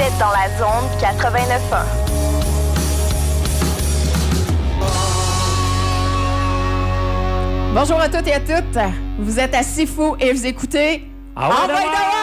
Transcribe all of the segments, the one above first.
Vous êtes dans la zone 89.1. Bonjour à toutes et à toutes. Vous êtes à Sifu et vous écoutez Ah ouais,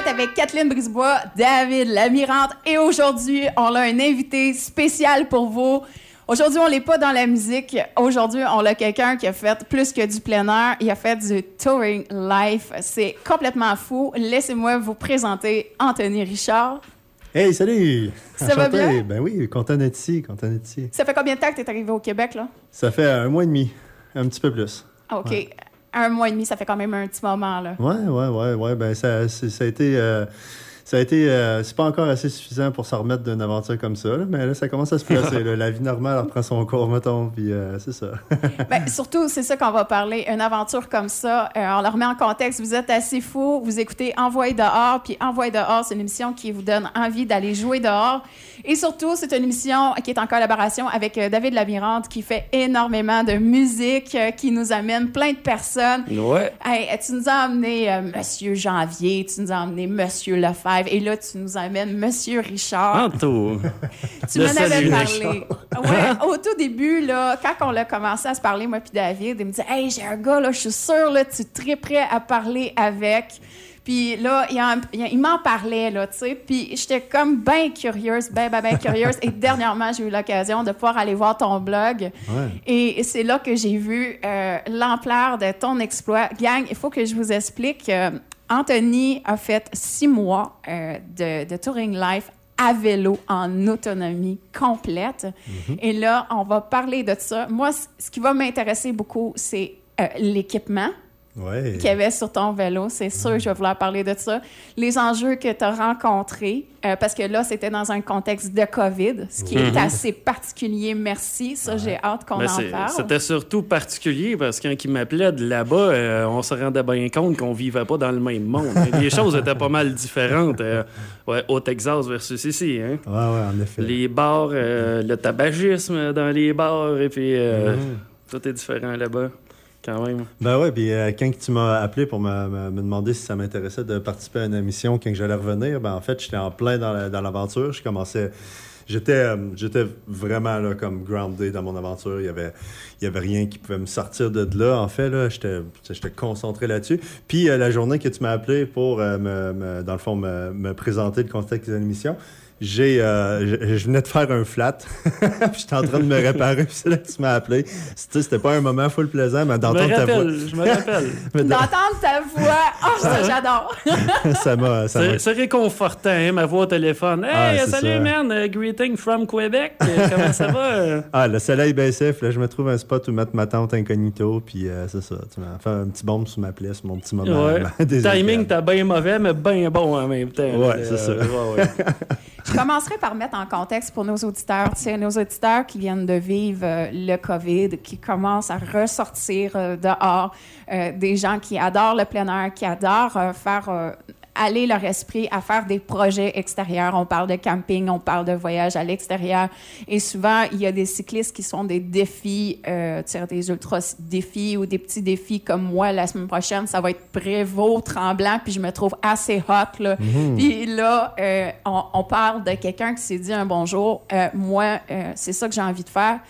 êtes avec Kathleen Brisebois, David Lamirante et aujourd'hui, on a un invité spécial pour vous. Aujourd'hui, on n'est pas dans la musique. Aujourd'hui, on a quelqu'un qui a fait plus que du plein air. Il a fait du touring life. C'est complètement fou. Laissez-moi vous présenter Anthony Richard. Hey, salut! Ça va bien? Ben oui, content d'être ici, content d'être ici. Ça fait combien de temps que tu es arrivé au Québec, là? Ça fait un mois et demi, un petit peu plus. Ah, OK. Un mois et demi, ça fait quand même un petit moment, là. Ouais, ouais, ouais, ouais. Ben ça, c'est- ça a été, euh, ça a été, euh, c'est pas encore assez suffisant pour s'en remettre d'une aventure comme ça, là, mais là, ça commence à se placer. là. La vie normale reprend son cours, mettons, puis euh, c'est ça. Ben, surtout, c'est ça qu'on va parler. Une aventure comme ça, euh, on la remet en contexte. Vous êtes assez fou, vous écoutez Envoyer dehors, puis Envoyer dehors, c'est une émission qui vous donne envie d'aller jouer dehors. Et surtout, c'est une émission qui est en collaboration avec euh, David Lamirante, qui fait énormément de musique, euh, qui nous amène plein de personnes. Ouais. Hey, tu nous as amené euh, Monsieur Janvier, tu nous as amené Monsieur Lefebvre, et là, tu nous amènes Monsieur Richard. Anto. Tu m'en avais parlé. Ouais, au tout début, là, quand on a commencé à se parler, moi puis David, il me dit Hey, j'ai un gars, là, je suis sûr, là, tu es très prêt à parler avec. Puis là, il, en- il- il m'en parlait, là, tu sais. Puis j'étais comme bien curieuse, bien, bien, bien curieuse. Et dernièrement, j'ai eu l'occasion de pouvoir aller voir ton blog. Ouais. Et c'est là que j'ai vu euh, l'ampleur de ton exploit. Gang, il faut que je vous explique. euh, Anthony a fait six mois euh, de, de touring life à vélo en autonomie complète. Et là, on va parler de ça. Moi, c- ce qui va m'intéresser beaucoup, c'est euh, l'équipement Ouais. qu'il y avait sur ton vélo. C'est sûr, je vais vouloir parler de ça. Les enjeux que tu as rencontrés, euh, parce que là, c'était dans un contexte de COVID, ce qui est assez particulier. Merci. Ça, j'ai hâte qu'on Ben, en parle. C'était surtout particulier parce que quand il m'appelait de là-bas, euh, on se rendait bien compte qu'on vivait pas dans le même monde. Les choses étaient pas mal différentes euh, ouais, au Texas versus ici. Hein? Ouais, ouais, en effet. Les bars, euh, le tabagisme dans les bars, et puis euh, Mhm. tout est différent là-bas, quand même. Ben ouais, puis euh, quand tu m'as appelé pour me, me- demander si ça m'intéressait de participer à une émission quand j'allais revenir, ben en fait, j'étais en plein dans la- l'aventure. je commençais. J'étais, vraiment là, comme grounded dans mon aventure. Il y avait, y avait rien qui pouvait me sortir de là. En fait, là, j'étais, j'étais concentré là-dessus. Puis euh, la journée que tu m'as appelé pour, euh, me, me- dans le fond, me, me présenter le contexte de l'émission, j'ai, euh, je, venais de faire un flat. puis j'étais en train de me réparer. Puis c'est là que tu m'as appelé. C'était, c'était pas un moment full plaisant, mais d'entendre ta voix. rappelle, je me rappelle. D'entendre ta voix, oh, ça, j'adore. ça m'a. Ça m'a- C'est réconfortant, hein, ma voix au téléphone. Hey, Ah, salut, ça. man. euh, greeting from Québec. Euh, Comment ça va? Ah, le soleil baissait, puis là, je me trouve un spot où mettre ma tente incognito, puis euh, c'est ça. Tu m'as fait un petit bombe sous ma plaie, sur mon petit moment. Ouais. Timing, t'as bien mauvais, mais bien bon en même temps. Ouais, Euh, c'est ça. ouais, ouais. Je commencerai par mettre en contexte pour nos auditeurs, tu sais, nos auditeurs qui viennent de vivre euh, le COVID, qui commencent à ressortir euh, dehors, euh, des gens qui adorent le plein air, qui adorent faire aller leur esprit à faire des projets extérieurs. On parle de camping, on parle de voyage à l'extérieur. Et souvent, il y a des cyclistes qui sont des défis, euh, des ultra-défis ou des petits défis comme moi la semaine prochaine. Ça va être Prévost, Tremblant, puis je me trouve assez hot, là. Puis là, euh, on, on parle de quelqu'un qui s'est dit un bonjour. Euh, moi, euh, c'est ça que j'ai envie de faire.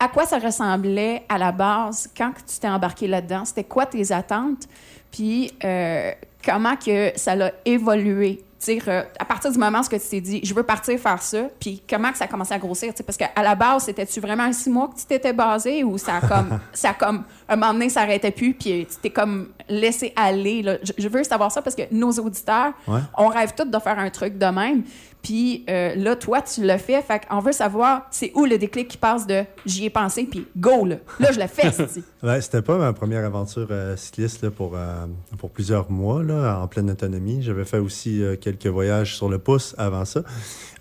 À quoi ça ressemblait à la base quand tu t'es embarqué là-dedans? C'était quoi tes attentes? Puis euh, comment que ça l'a évolué? Euh, à partir du moment où tu t'es dit, je veux partir faire ça, puis comment que ça a commencé à grossir? Parce qu'à la base, c'était-tu vraiment six mois que tu t'étais basé ou ça a comme, ça a comme, un moment donné, ça n'arrêtait plus, puis tu t'es comme laissé aller? là? Je, je veux savoir ça parce que nos auditeurs, Ouais. on rêve tous de faire un truc de même. Puis euh, là, toi, tu l'as fait. Fait qu'on veut savoir, c'est où le déclic qui passe de j'y ai pensé, puis go, là. Là, je le fais, Ouais, c'était pas ma première aventure euh, cycliste là, pour, euh, pour plusieurs mois, là, en pleine autonomie. J'avais fait aussi quelques voyages sur le pouce avant ça.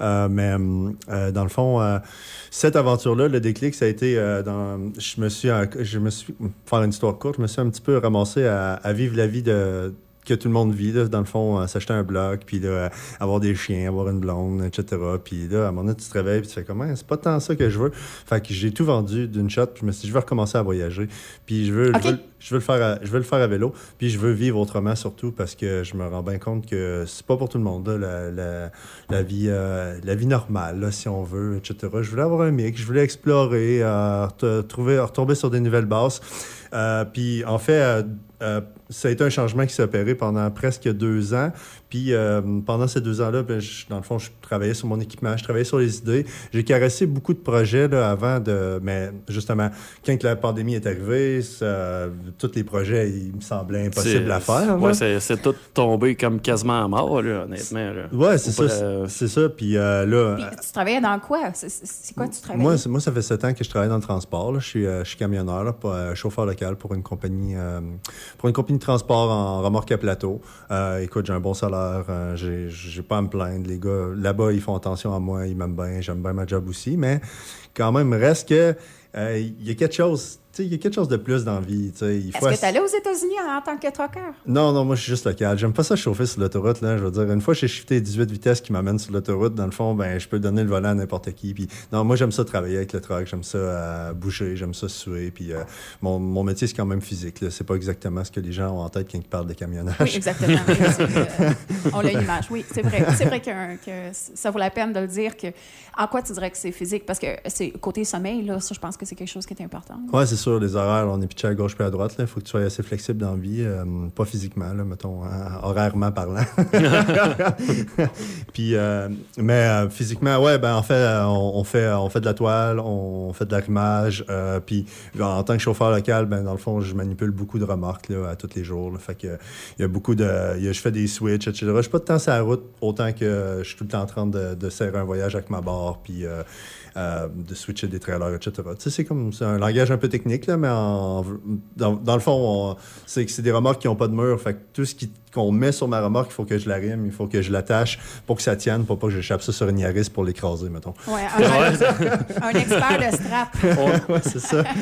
Mais dans le fond, cette aventure-là, le déclic, ça a été dans. Je me suis, je me suis, pour faire une histoire courte, je me suis un petit peu ramassé à, à vivre la vie de que tout le monde vit, là, dans le fond, euh, s'acheter un bloc, puis là, avoir des chiens, avoir une blonde, etc. Puis là, à un moment donné, tu te réveilles, puis tu fais comment, c'est pas tant ça que je veux. Fait que j'ai tout vendu d'une shot, puis je me suis dit, je vais recommencer à voyager. Puis je veux, je veux, je veux le faire à, je veux le faire à vélo, puis je veux vivre autrement surtout parce que je me rends bien compte que c'est pas pour tout le monde, la, la, la vie, euh, la vie normale, si on veut, etc. Je voulais avoir un mix, je voulais explorer, euh, trouver, retomber sur des nouvelles bases. Euh, puis en fait, ça a été un changement qui s'est opéré pendant presque deux ans. Puis euh, pendant ces deux ans-là, ben, je- dans le fond, je travaillais sur mon équipement, je travaillais sur les idées. J'ai caressé beaucoup de projets là, avant de. Mais justement, quand la pandémie est arrivée, ça- tous les projets, ils me semblaient impossibles C'est- à faire. Ouais, là. c'est tout tombé comme quasiment à mort, là, honnêtement. Là. Ouais, c'est ça. euh, C'est ça. Puis euh, là. Puis tu travaillais dans quoi? C'est- quoi tu travaillais? Moi, moi, ça fait sept ans que je travaille dans le transport. là. Je, suis, euh, je suis camionneur, là, euh, chauffeur local pour une compagnie euh, pour une compagnie de transport en remorque à plateau. Euh, écoute, j'ai un bon salaire, euh, j'ai j'ai pas à me plaindre. Les gars, là-bas, ils font attention à moi, ils m'aiment bien, j'aime bien ma job aussi, mais quand même, reste que euh, il y a quelque chose, il y a quelque chose de plus dans la vie. Est-ce que tu allais aux États-Unis en, en tant que trucker? non, non, moi, je suis juste local. J'aime pas ça chauffer sur l'autoroute, là. Je veux dire, une fois que j'ai shifté 18 vitesses qui m'amènent sur l'autoroute, dans le fond, ben, je peux donner le volant à n'importe qui. Puis, non, moi, j'aime ça travailler avec le truck. J'aime ça euh, bouger, j'aime ça suer. Puis, euh, mon, mon métier, c'est quand même physique. C'est pas exactement ce que les gens ont en tête quand ils parlent de camionnage. Oui, exactement. Oui, euh, on a l'image. Oui, c'est vrai. C'est vrai que, ça vaut la peine de le dire. Que, en quoi tu dirais que c'est physique? Parce que c'est côté sommeil, là, ça, je pense que c'est quelque chose qui est important. Ouais, c'est les horaires, on est pitché à gauche puis à droite. Il faut que tu sois assez flexible dans la vie, euh, pas physiquement, là, mettons, hein, horairement parlant. puis, euh, mais euh, physiquement, ouais, ben en fait, on, on fait, on fait de la toile, on fait de l'arrimage. puis, en tant que chauffeur local, ben dans le fond, je manipule beaucoup de remorques là, à tous les jours. fait que il y a beaucoup de, y a- je fais des switches, etc. Je suis pas de temps sur la route autant que je suis tout le temps en train de, de serrer un voyage avec ma barre, puis euh, de switcher des trailers, etc. Tu sais, c'est comme c'est un langage un peu technique, là, mais en- dans, dans le fond, on- c'est que c'est des remorques qui n'ont pas de mur. Fait que tout ce qui- qu'on met sur ma remorque, il faut que je la rime, il faut que je l'attache pour que ça tienne, pour pas que j'échappe ça sur une Yaris pour l'écraser, mettons. Ouais, un, un expert de strap. ouais, c'est ça.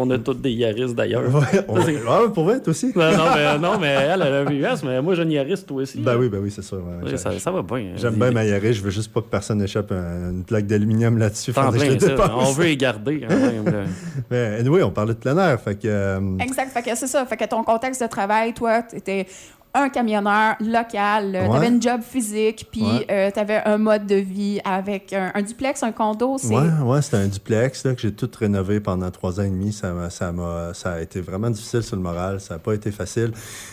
On a tous des Yaris d'ailleurs. Ouais, on- Ah, pour vrai, toi aussi? Non, non, mais, non, mais elle, elle a un VUS, mais moi, j'ai une Yaris, toi aussi. Ben oui, ben oui, c'est sûr. ouais, ça, ça va bien. J'aime Les- bien ma Yaris, je veux juste pas que personne échappe un- une plaque d'aluminium là-dessus. On veut les garder. hein, même, là. Mais anyway, on parlait de plein air, fait que... euh, Exact. Fait que c'est ça. Fait que ton contexte de travail, toi, tu étais un camionneur local, tu Ouais. avais une job physique, puis Ouais. tu avais un mode de vie avec un, un duplex, un condo. C'est... Ouais, ouais, c'était un duplex là, que j'ai tout rénové pendant trois ans et demi. Ça, ça, m'a, ça a été vraiment difficile sur le moral. Ça n'a pas été facile.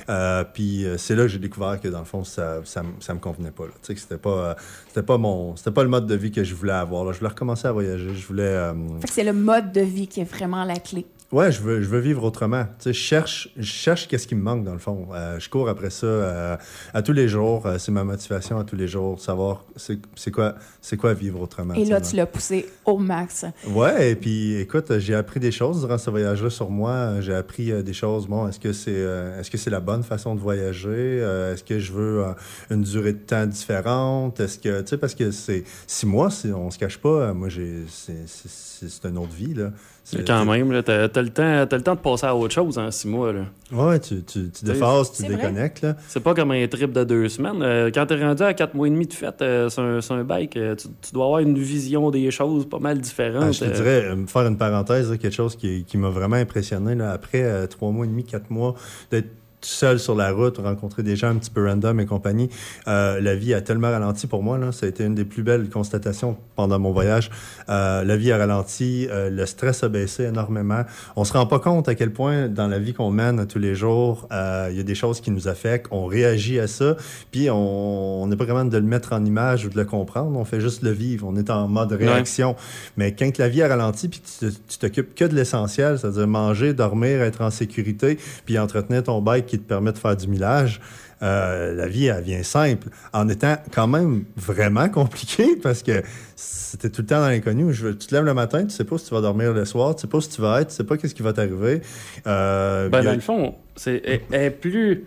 Euh, puis euh, c'est là que j'ai découvert que dans le fond, ça, ça, me- ça me convenait pas. Tu sais, que c'était pas, euh, c'était pas mon, c'était pas le mode de vie que je voulais avoir. Là. Je voulais recommencer à voyager. Je voulais. euh, Fait que c'est le mode de vie qui est vraiment la clé. Ouais, je veux, je veux vivre autrement. Tu sais, je cherche, je cherche qu'est-ce qui me manque dans le fond. Euh, je cours après ça euh, à tous les jours. Euh, c'est ma motivation à tous les jours, savoir c'est, c'est quoi, c'est quoi vivre autrement. Et là, tu l'as poussé au max. Ouais, et puis écoute, j'ai appris des choses durant ce voyage-là sur moi. J'ai appris des choses. Bon, est-ce que c'est est-ce que c'est la bonne façon de voyager? Est-ce que je veux une durée de temps différente? Est-ce que tu sais parce que c'est six mois, on se cache pas. Moi, j'ai c'est, c'est, c'est- c'est une autre vie là. C'est- Quand même, là, t'as, t'as le temps, t'as le temps de passer à autre chose en six mois. Là. Ouais, tu, tu, tu tu déconnectes là. C'est pas comme un trip de deux semaines. Euh, quand t'es rendu à quatre mois et demi de fête euh, sur, un, sur un bike, euh, tu, tu dois avoir une vision des choses pas mal différente. Ah, je te euh. dirais, euh, faire une parenthèse, là, quelque chose qui, qui m'a vraiment impressionné là, après euh, trois mois et demi, quatre mois, d'être seul sur la route, rencontrer des gens un petit peu random et compagnie. Euh, la vie a tellement ralenti pour moi. Là. Ça a été une des plus belles constatations pendant mon voyage. Euh, la vie a ralenti, euh, le stress a baissé énormément. On se rend pas compte à quel point dans la vie qu'on mène tous les jours, il y a des choses qui nous affectent. On réagit à ça, puis on n'est pas capable de le mettre en image ou de le comprendre. On fait juste le vivre. On est en mode réaction. Mais quand la vie a ralenti, puis tu t'occupes que de l'essentiel, c'est-à-dire manger, dormir, être en sécurité, puis entretenir ton bike qui te permet de faire du millage, euh, la vie, elle vient simple, en étant quand même vraiment compliquée parce que c'était tout le temps dans l'inconnu. Tu te lèves le matin, tu sais pas si tu vas dormir le soir, tu sais pas si tu vas être, tu sais pas qu'est-ce qui va t'arriver. Euh, Ben, a- dans le fond, c'est, est plus.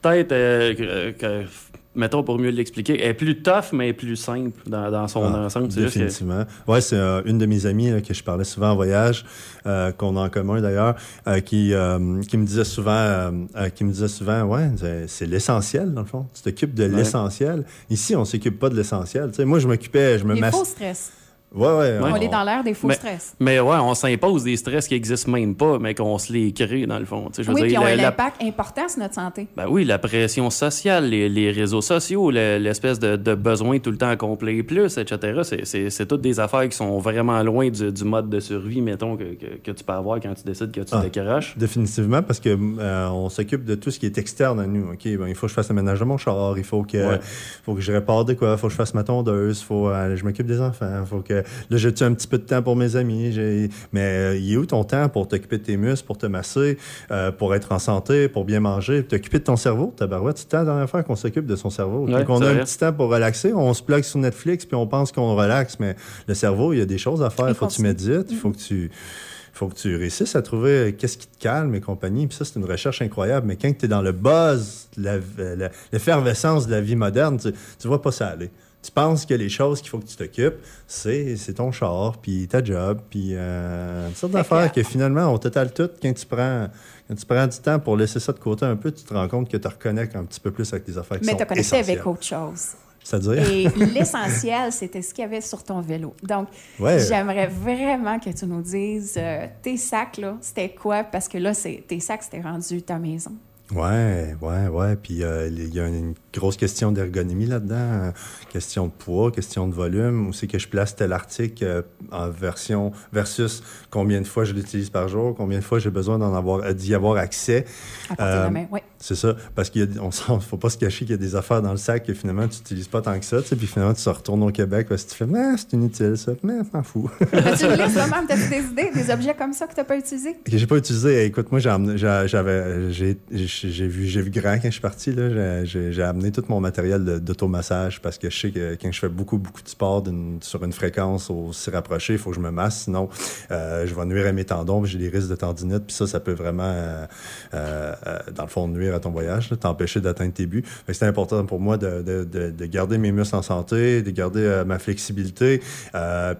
Peut-être euh, que, que- Mettons pour mieux l'expliquer, elle est plus tough, mais plus simple dans, dans son Ah, ensemble. C'est juste que- Définitivement. Ouais, c'est euh, une de mes amies là, que je parlais souvent en voyage, euh, qu'on a en commun d'ailleurs, euh, qui, euh, qui me disait souvent, euh, euh, qui me disait souvent, ouais, c'est- l'essentiel dans le fond. Tu t'occupes de Ouais. l'essentiel. Ici, on s'occupe pas de l'essentiel. Tu sais, moi, je m'occupais, je me faux stress. Ouais, ouais. Ouais. On est dans l'ère des faux Mais- stress. Mais ouais, on s'impose des stress qui existent même pas, mais qu'on se les crée dans le fond. Je veux Oui, puis dire, ils ont la- un la- impact important sur notre santé. Ben oui, la pression sociale, les, les réseaux sociaux, le- l'espèce de, de besoin tout le temps à accomplir plus, etc. C'est- toutes des affaires qui sont vraiment loin du, du mode de survie, mettons, que, que, que tu peux avoir quand tu décides que tu Ah. décroches. Définitivement, parce que euh, on s'occupe de tout ce qui est externe à nous. Ok, ben, il faut que je fasse le ménage de mon char, il faut que, Ouais. faut que je répare de quoi, il faut que je fasse ma tondeuse, faut, euh, je m'occupe des enfants, faut que là j'ai un petit peu de temps pour mes amis? Mais euh, il est où ton temps pour t'occuper de tes muscles, pour te masser, euh, pour être en santé, pour bien manger, t'occuper de ton cerveau, ta barouette, c'est la dernière fois qu'on s'occupe de son cerveau. Ouais, qu'on c'est a un petit temps pour relaxer, on se plug sur Netflix puis on pense qu'on relaxe, mais le cerveau, il y a des choses à faire. Il faut que tu médites, il faut que tu faut que tu réussisses à trouver euh, qu'est-ce qui te calme et compagnie. Puis ça, c'est une recherche incroyable. Mais quand tu es dans le buzz, la- l'effervescence de la vie moderne, tu ne vois pas ça aller. Tu penses que les choses qu'il faut que tu t'occupes, c'est c'est ton char, puis ta job, puis euh, une sorte d'affaires que- finalement, on t'étale tout. Quand tu, prends, quand tu prends du temps pour laisser ça de côté un peu, tu te rends compte que tu reconnectes un petit peu plus avec tes affaires qui Mais tu connecté avec autre chose. C'est-à-dire? Et l'essentiel, c'était ce qu'il y avait sur ton vélo. Donc, Ouais. j'aimerais vraiment que tu nous dises euh, tes sacs, là, c'était quoi? Parce que là, c'est- tes sacs, c'était rendu ta maison. Ouais, ouais, ouais. Puis euh, il y a une grosse question d'ergonomie là-dedans, euh, question de poids, question de volume. Où c'est que je place tel article euh, en version versus combien de fois je l'utilise par jour, combien de fois j'ai besoin d'en avoir, euh, d'y avoir accès. À de Euh, la main. Oui. C'est ça, parce qu'il ne faut pas se cacher qu'il y a des affaires dans le sac que finalement tu n'utilises pas tant que ça, tu puis finalement tu te retournes au Québec parce que tu fais, mais c'est inutile ça, mais m'en fous. As-tu une liste toi-même? T'as-tu des idées, des objets comme ça que tu n'as pas utilisés? que j'ai pas utilisé. Écoute, moi, j'ai amené- j'avais, vu, j'ai vu grand quand je suis parti. Là, J'ai- j'ai, tout mon matériel d'automassage parce que je sais que quand je fais beaucoup, beaucoup de sport sur une fréquence aussi rapprochée, il faut que je me masse. Sinon, euh, je vais nuire à mes tendons. J'ai des risques de tendinite. Puis ça, ça peut vraiment, euh, euh, dans le fond, nuire à ton voyage, t'empêcher d'atteindre tes buts. C'est important pour moi de, de, de, de garder mes muscles en santé, de garder ma flexibilité,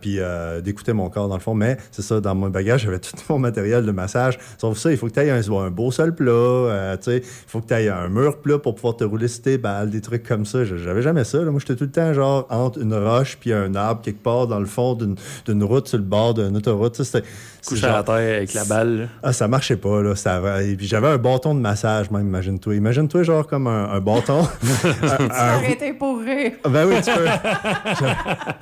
puis d'écouter mon corps dans le fond. Mais c'est ça, dans mon bagage, j'avais tout mon matériel de massage. Sauf ça, il faut que tu aies un, beau sol plat, tu sais, il faut que tu aies un mur plat pour pouvoir te rouler sur tes des trucs comme ça. Je- J'avais jamais ça. Là. Moi, j'étais tout le temps genre entre une roche puis un arbre quelque part dans le fond d'une d'une route sur le bord d'une autoroute. Tu sais, c'était- Couché à genre- terre avec la balle. ah, ça marchait pas, là. Ça, va- et puis j'avais un bâton de massage, même, imagine-toi. Imagine-toi, genre, comme un, un bâton. Un- Tu un- arrêté pour rire. ben oui, tu peux.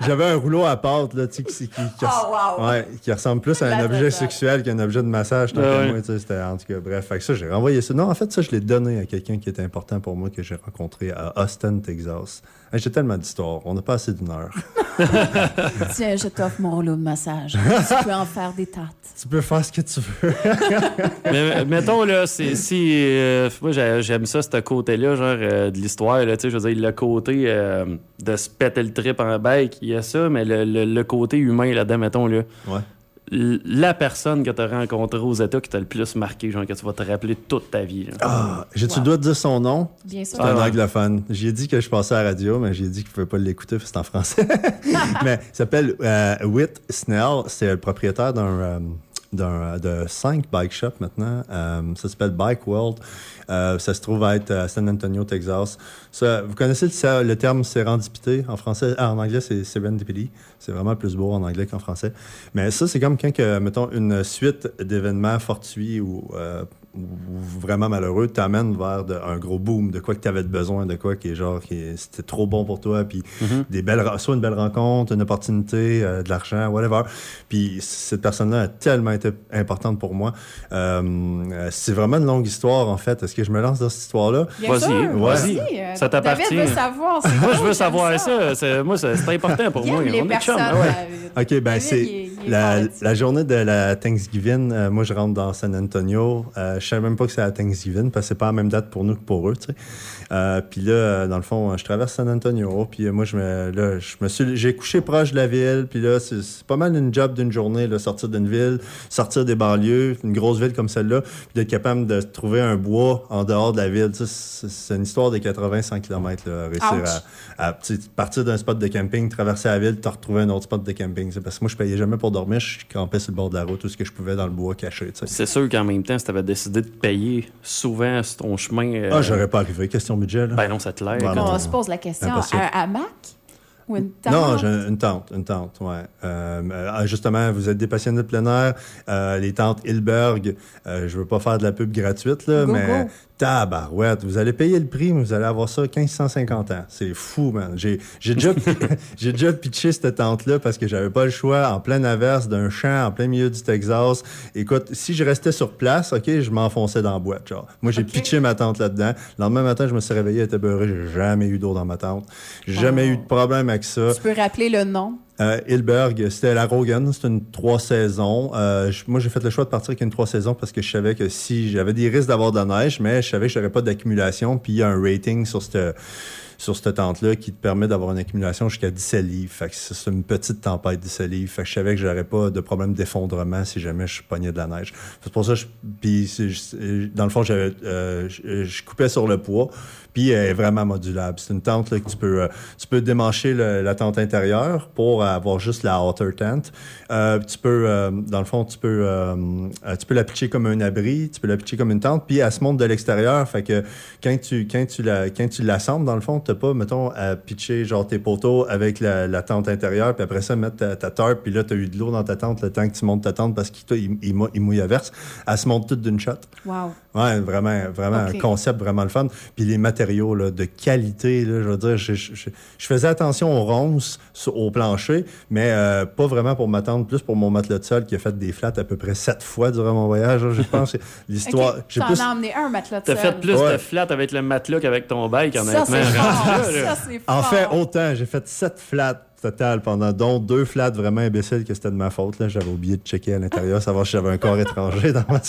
J'avais- un rouleau à pâte, là, tu sais, qui, qui, qui- Oh, wow. ouais, qui ressemble plus à un La objet totale. sexuel qu'un objet de massage. tant qu'à ouais. moi, tu sais, c'était, en tout cas, bref. Fait que ça, j'ai renvoyé ça. Non, en fait, ça, je l'ai donné à quelqu'un qui était important pour moi, que j'ai rencontré à Austin, Texas. Hey, J'ai tellement d'histoires. On n'a pas assez d'une heure. Tiens, je t'offre mon rouleau de massage. tu peux en faire des tartes. tu peux faire ce que tu veux. Mais mettons, là, c'est, si. euh, moi, j'ai- j'aime ça, ce côté-là, genre, euh, de l'histoire, là, tu sais, je veux dire, le côté euh, de se péter le trip en bike, il y a ça, mais le, le- le côté humain là-dedans, mettons, là. Ouais. La personne que tu as rencontrée aux États qui t'a le plus marqué, genre, que tu vas te rappeler toute ta vie. là. Ah, j'ai-tu Wow. le droit de dire son nom? Bien sûr. C'est un Ah anglophone. J'ai dit que je passais à la radio, mais j'ai dit qu'il ne pouvait pas l'écouter parce que c'est en français. mais il s'appelle euh, Whit Snell. C'est le propriétaire d'un. euh, d'un- de cinq bike shops maintenant. Euh, ça s'appelle Bike World. Euh, ça se trouve à être à San Antonio, Texas. Ça, vous connaissez le, terme sérendipité? En français? Ah, en anglais, c'est serendipity. C'est vraiment plus beau en anglais qu'en français. Mais ça, c'est comme quand, que, mettons, une suite d'événements fortuits ou, euh, ou vraiment malheureux t'amène vers de- un gros boom, de quoi que tu avais besoin, de quoi qui est genre, qui c'était trop bon pour toi, puis des belles, soit une belle rencontre, une opportunité, euh, de l'argent, whatever. Puis cette personne-là a tellement été importante pour moi. Euh, euh, c'est vraiment une longue histoire, en fait. Est-ce que je me lance dans cette histoire-là? Bien Vas-y, sûr, vas-y. Ça t'appartient. David veut savoir. c'est Moi, je veux savoir ça. C'est- moi, c'est c'est important pour moi. les On est personnes. chum, ouais. OK, ben David, c'est il est- il est la, journée de la Thanksgiving. euh, moi, je rentre dans San Antonio. Je savais même pas que c'est la Thanksgiving parce que c'est pas la même date pour nous que pour eux, tu sais. Euh, puis là, dans le fond, je traverse San Antonio. Puis moi, je me, là, je me suis, j'ai couché proche de la ville. Puis là, c'est, pas mal une job d'une journée, là, sortir d'une ville, sortir des banlieues, une grosse ville comme celle-là, puis d'être capable de trouver un bois en dehors de la ville. C'est, une histoire de 80-100 km, là, réussir à, à partir d'un spot de camping, traverser la ville, te retrouver un autre spot de camping. C'est parce que moi, je payais jamais pour dormir. Je campais sur le bord de la route, tout ce que je pouvais dans le bois caché. C'est sûr qu'en même temps, si tu avais décidé de payer souvent sur ton chemin. Euh... Ah, j'aurais pas arrivé. Question Là. Ben non, ça te l'air. on se pose la question, à Mac ou une tente? Non, j'ai une tente, une tente, ouais. Euh, euh, justement, vous êtes des passionnés de plein air. Euh, les tentes Hilberg, euh, je veux pas faire de la pub gratuite, là, mais Tabarouette, vous allez payer le prix, mais vous allez avoir ça 1550 ans. C'est fou, man. J'ai, déjà, j'ai déjà pitché cette tente-là parce que j'avais pas le choix en pleine averse d'un champ en plein milieu du Texas. Écoute, si je restais sur place, OK, je m'enfonçais dans la boîte, genre. Moi, j'ai pitché ma tente là-dedans. Le lendemain matin, je me suis réveillé, elle était beurrée. J'ai jamais eu d'eau dans ma tente. J'ai jamais eu de problème avec ça. Tu peux rappeler le nom? Euh, Hilberg, c'était la Rogan, c'était une trois saisons. Euh, moi, j'ai fait le choix de partir avec une trois saisons parce que je savais que si j'avais des risques d'avoir de la neige, mais je savais que j'aurais pas d'accumulation, puis il y a un rating sur cette sur cette tente-là qui te permet d'avoir une accumulation jusqu'à 17 livres. Fait que c'est une petite tempête 17 livres. Fait que je savais que j'aurais pas de problème d'effondrement si jamais je pognais de la neige. C'est pour ça que je, puis dans le fond, j'avais, euh, je, coupais sur le poids. Puis elle est vraiment modulable. C'est une tente là, que tu peux, euh, tu peux démancher la tente intérieure pour avoir juste la outer tent. Euh, tu peux, euh, dans le fond, tu peux, tu peux la pitcher comme un abri, tu peux la pitcher comme une tente, puis elle se monte de l'extérieur. Fait que quand tu, quand tu la, quand tu l'assembles, dans le fond, t'as pas, mettons, à pitcher genre tes poteaux avec la, tente intérieure, puis après ça, mettre ta, ta tarp, puis là, tu as eu de l'eau dans ta tente le temps que tu montes ta tente parce qu'il il, il, mouille à verse. Elle se monte toute d'une shot. Wow. Ouais, vraiment, vraiment un concept vraiment le fun. Puis les matériaux là, de qualité, là, je veux dire, je, je, je, faisais attention aux ronces au plancher, mais euh, pas vraiment pour m'attendre, plus pour mon matelas de sol qui a fait des flats à peu près sept fois durant mon voyage. je pense l'histoire. Okay. T'en plus... as emmené un matelas de sol. T'as fait plus de flats avec le matelas qu'avec ton bike, honnêtement. Ça, c'est fort. Fort. En fait, autant, j'ai fait sept flats total pendant dont deux flats vraiment imbéciles que c'était de ma faute. J'avais oublié de checker à l'intérieur, savoir si j'avais un corps étranger dans ma...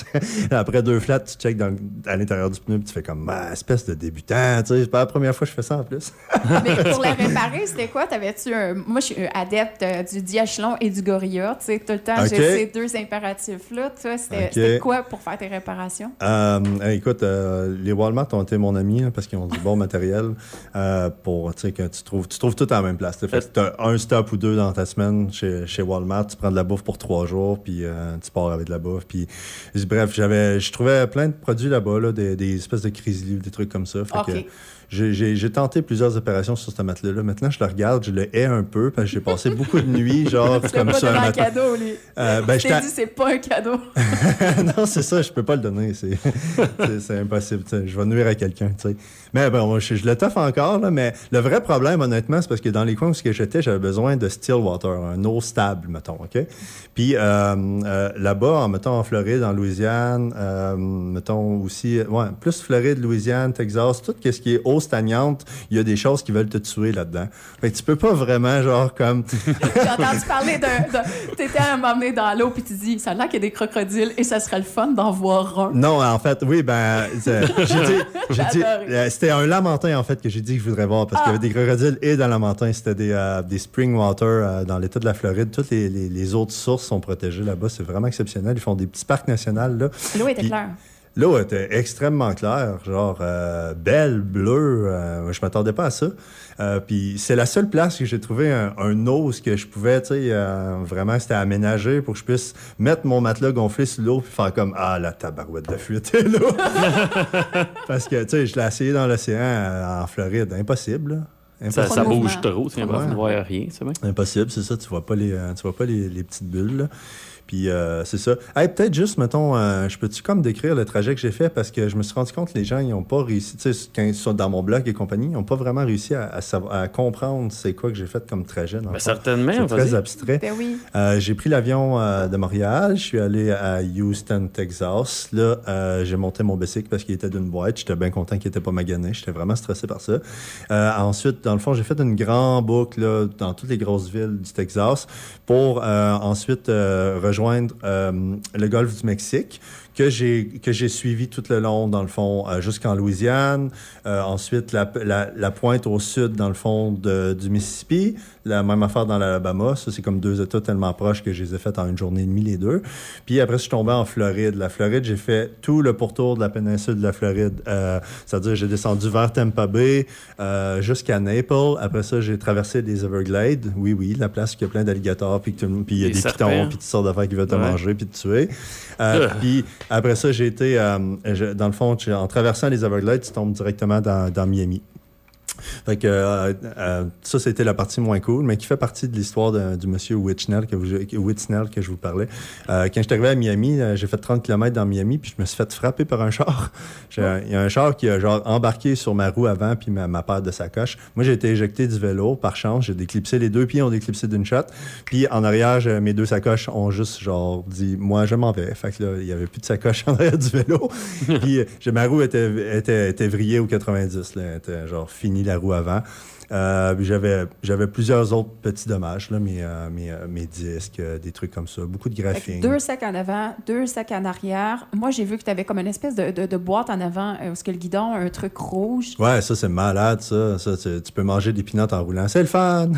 Après deux flats, tu checkes dans, à l'intérieur du pneu tu fais comme ah, espèce de débutant. C'est pas la première fois que je fais ça en plus. Mais pour la réparer, c'était quoi? T'avais-tu un. Moi, je suis adepte euh, du diachelon et du gorilla. Tu sais, tout le temps, j'ai ces deux impératifs-là. C'était quoi pour faire tes réparations? Euh, écoute, euh, les Walmart ont été mon ami parce qu'ils ont du bon matériel pour que tu trouves, tu trouves tout à la même place. Fait, un stop ou deux dans ta semaine chez, chez Walmart, tu prends de la bouffe pour trois jours, puis euh, tu pars avec de la bouffe. Puis, bref, j'avais, je trouvais plein de produits là-bas, là, des, des espèces de crises livres, des trucs comme ça. Fait que, j'ai tenté plusieurs opérations sur ce matelas-là. Maintenant, je le regarde, je le hais un peu parce que j'ai passé beaucoup de nuits, genre, comme ça. C'est un cadeau, lui. Euh, ben, je t'ai dit, c'est pas un cadeau. non, c'est ça, je peux pas le donner. C'est impossible. Je vais nuire à quelqu'un, tu sais. Mais bon, je, je le toffe encore, là, mais le vrai problème, honnêtement, c'est parce que dans les coins où j'étais, j'avais besoin de still water, un eau stable, mettons, OK? Puis euh, euh, là-bas, mettons, en Floride, en Louisiane, euh, mettons aussi, ouais, plus Floride, Louisiane, Texas, tout ce qui est eau stagnante, il y a des choses qui veulent te tuer là-dedans. Fait que tu peux pas vraiment, genre, comme... J'ai entendu parler de... T'étais à m'emmener dans l'eau, puis tu dis, ça a l'air qu'il y a des crocodiles, et ça serait le fun d'en voir un. Non, en fait, oui, ben, j'ai dit c'était un lamentin, en fait, que j'ai dit que je voudrais voir, parce qu'il y avait des crocodiles et dans lamentin, c'était des, euh, des spring water euh, dans l'État de la Floride. Toutes les, les, autres sources sont protégées là-bas. C'est vraiment exceptionnel. Ils font des petits parcs nationaux, là. L'eau était claire. L'eau était extrêmement claire, genre euh, belle, bleue. je m'attendais pas à ça. puis c'est la seule place que j'ai trouvé un, un eau que je pouvais, tu sais, vraiment, c'était aménagé pour que je puisse mettre mon matelas gonflé sur l'eau puis faire comme ah la tabarouette de fuite là. Parce que tu sais, je l'ai essayé dans l'océan en Floride, impossible. Ça, ça bouge trop, tu ne vois rien, c'est vrai. Impossible, c'est ça, tu vois pas les, tu vois pas les, les petites bulles. Là. Puis euh, c'est ça. peut-être juste, mettons, euh, je peux-tu comme décrire le trajet que j'ai fait? Parce que je me suis rendu compte que les gens, ils n'ont pas réussi, tu sais, quand ils sont dans mon blog et compagnie, ils n'ont pas vraiment réussi à, à, comprendre c'est quoi que j'ai fait comme trajet. Ben, certainement. C'est très abstrait. Ben oui. euh, j'ai pris l'avion euh, de Montréal, je suis allé à Houston, Texas. Là, euh, j'ai monté mon bicycle parce qu'il était d'une boîte. J'étais bien content qu'il n'était pas magané. J'étais vraiment stressé par ça. ensuite, dans le fond, j'ai fait une grande boucle là, dans toutes les grosses villes du Texas pour euh, ensuite euh, rejoindre euh, le golfe du Mexique que j'ai que j'ai suivi tout le long dans le fond euh, jusqu'en Louisiane euh, ensuite la, la, la pointe au sud dans le fond de, du Mississippi la même affaire dans l'Alabama. Ça c'est comme deux états tellement proches que je les ai fait en une journée et demie les deux. Puis après je suis tombé en Floride. La Floride j'ai fait tout le pourtour de la péninsule de la Floride. Euh, c'est-à-dire j'ai descendu vers Tampa Bay euh, jusqu'à Naples. Après ça j'ai traversé des Everglades. Oui oui la place y a plein d'alligators puis il y a Des serpents. pitons puis toutes sortes d'affaires qui veulent te Ouais. manger puis te tuer. Puis après ça, j'ai été, euh, dans le fond, en traversant les Everglades, tu tombes directement dans Miami. Fait euh, euh, ça, c'était la partie moins cool, mais qui fait partie de l'histoire du monsieur Whitnell que, que je vous parlais. Euh, quand je suis arrivé à Miami, j'ai fait 30 km dans Miami, puis je me suis fait frapper par un char. Il y a un char qui a genre embarqué sur ma roue avant, puis ma, paire de sacoches. Moi, j'ai été éjecté du vélo, par chance. J'ai déclipsé, les deux pieds ont déclipsé d'une shot. Puis en arrière, mes deux sacoches ont juste genre dit, moi, je m'en vais. Fait là, il y avait plus de sacoches en arrière du vélo. puis ma roue était, était, était vrillée au 90. Là. Était genre la roue avant. Euh, j'avais, j'avais plusieurs autres petits dommages, là, mes, euh, mes, euh, mes disques, des trucs comme ça, beaucoup de graphing. deux sacs en avant, deux sacs en arrière. Moi, j'ai vu que tu avais comme une espèce de, de- de boîte en avant, est-ce que le guidon, un truc rouge. Ouais, ça c'est malade, ça. ça tu, tu peux manger des pinottes en roulant. C'est le fun!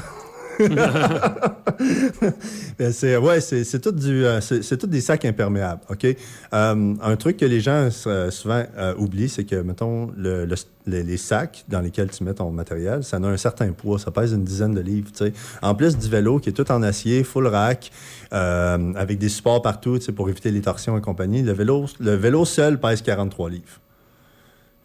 Mais c'est ouais, c'est tout du euh, c'est tout des sacs imperméables, ok? Euh, un truc que les gens euh, souvent oublient, c'est que mettons le, le- les, sacs dans lesquels tu mets ton matériel, ça a un certain poids, ça pèse une dizaine de livres, tu sais. En plus du vélo qui est tout en acier, full rack, avec des supports partout, pour éviter les torsions et compagnie. Le vélo le vélo seul pèse 43 livres.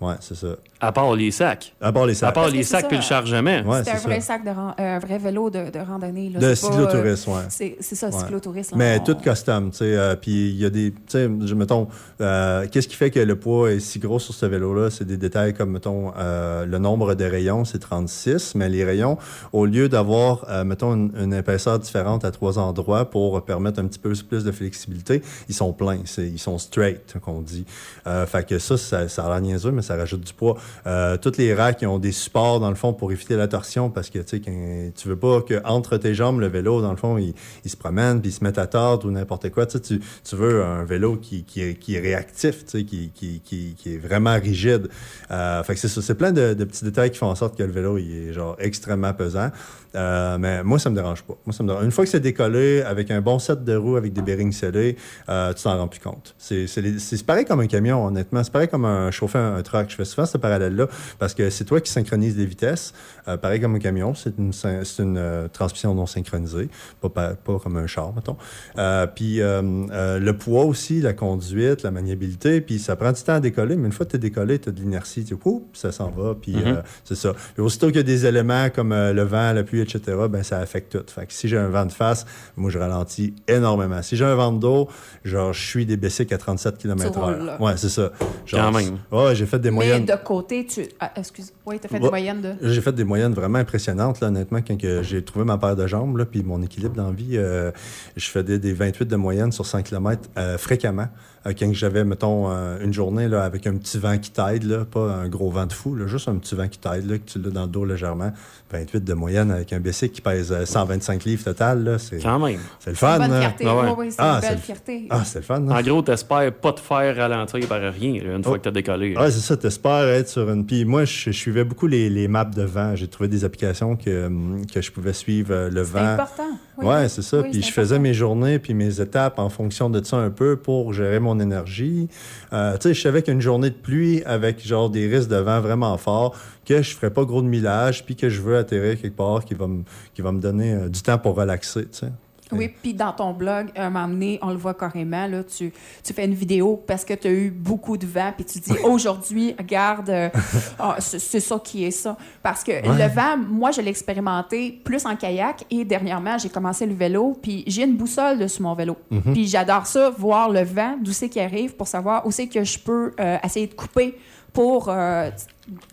Ouais, c'est ça. À part les sacs. À part les À sacs. part Parce les sacs puis le chargement. Ouais, c'est un vrai ça. sac de ran- euh, un vrai vélo de, de randonnée. Là. De euh, cyclotourisme, ouais. C'est ça, Ouais. cyclotourisme. Mais On- tout custom, tu sais. euh, Puis il y a des, tu sais, je- mettons, euh, qu'est-ce qui fait que le poids est si gros sur ce vélo-là? C'est des détails comme, mettons, euh, le nombre de rayons, c'est 36, mais les rayons, au lieu d'avoir, euh, mettons, une, une épaisseur différente à trois endroits pour permettre un petit peu plus de flexibilité, ils sont pleins, c'est- ils sont straight, qu'on dit. Euh, fait que ça, ça, ça a l'air niaiseux, mais ça rajoute du poids. Euh, toutes les racks, ont des supports, dans le fond, pour éviter la torsion, parce que, tu sais, tu veux pas que entre tes jambes, le vélo, dans le fond, il, se promène, puis il se met à tordre ou n'importe quoi. Tu, veux un vélo qui, est, réactif, qui, est vraiment rigide. Euh, fait que c'est ça, c'est plein de, petits détails qui font en sorte que le vélo, est genre extrêmement pesant. Euh, mais moi, ça me dérange pas. Moi, ça me dérange. Une fois que c'est décollé, avec un bon set de roues, avec des bearings scellés, euh, tu t'en rends plus compte. C'est c'est les- c'est pareil comme un camion, honnêtement. C'est pareil comme un chauffer un, un truck. Je fais souvent ce parallèle-là parce que c'est toi qui synchronise les vitesses. Euh, pareil comme un camion, c'est une, c'est une euh, transmission non synchronisée, pas, pa- pas comme un char, mettons. Euh, puis le poids aussi, la conduite, la maniabilité, puis ça prend du temps à décoller, mais une fois que tu es décollé, tu as de l'inertie, tu ça s'en va, puis Mhm. euh, c'est ça. Puis aussitôt qu'il y a des éléments comme le vent, la pluie, etc., ben ça affecte tout. Fait que si j'ai un vent de face, moi je ralentis énormément. Si j'ai un vent de dos, genre je suis des bicycles à 37 km Tu roules, là. h Ouais, c'est ça. Genre, Quand même. Ouais, j'ai fait des Mais moyennes. de côté, tu. Ah, excuse. Oui, tu as fait Ouais. des moyennes de. J'ai fait des moyennes vraiment impressionnantes, là, honnêtement, quand j'ai trouvé ma paire de jambes, là, puis mon équilibre dans la vie. euh, je faisais des 28 de moyenne sur 100 km fréquemment. Euh, quand j'avais, mettons, euh, une journée là, avec un petit vent qui t'aide, là, pas un gros vent de fou, là, juste un petit vent qui t'aide, là, que tu l'as dans le dos légèrement. 28 de moyenne avec un bicycle qui pèse euh, 125 livres total, là, c'est Quand même. c'est le C'est une fun. bonne hein? fierté. Ah ouais. Oui, oui, c'est Ah, une c'est belle le- fierté. Ah, c'est le fun. hein? En gros, t'espères pas te faire ralentir par rien là, une fois Oh. que t'as décollé. Ouais, c'est ça, t'espères être sur une. Puis moi, je, je suivais beaucoup les, les maps de vent. J'ai trouvé des applications que, hum, que je pouvais suivre euh, le C'est vent. important. Oui, ouais, c'est ça. Oui, puis je faisais important. mes journées puis mes étapes en fonction de ça un peu pour gérer mon énergie. Euh, tu sais, je savais qu'une journée de pluie avec genre des risques de vent vraiment forts, que je ferais pas gros de millage, puis que je veux atterrir quelque part qui va me, qui va me donner euh, du temps pour relaxer, tu sais. Oui, puis dans ton blog, un moment donné, on le voit carrément, là, tu, tu fais une vidéo parce que tu as eu beaucoup de vent, puis tu dis aujourd'hui, regarde, euh, ah, c'est ça qui est ça. Parce que le vent, moi, je l'ai expérimenté plus en kayak et dernièrement, j'ai commencé le vélo, puis j'ai une boussole sur mon vélo. Puis j'adore ça, voir le vent, d'où c'est qui arrive pour savoir où c'est que je peux euh, essayer de couper pour euh,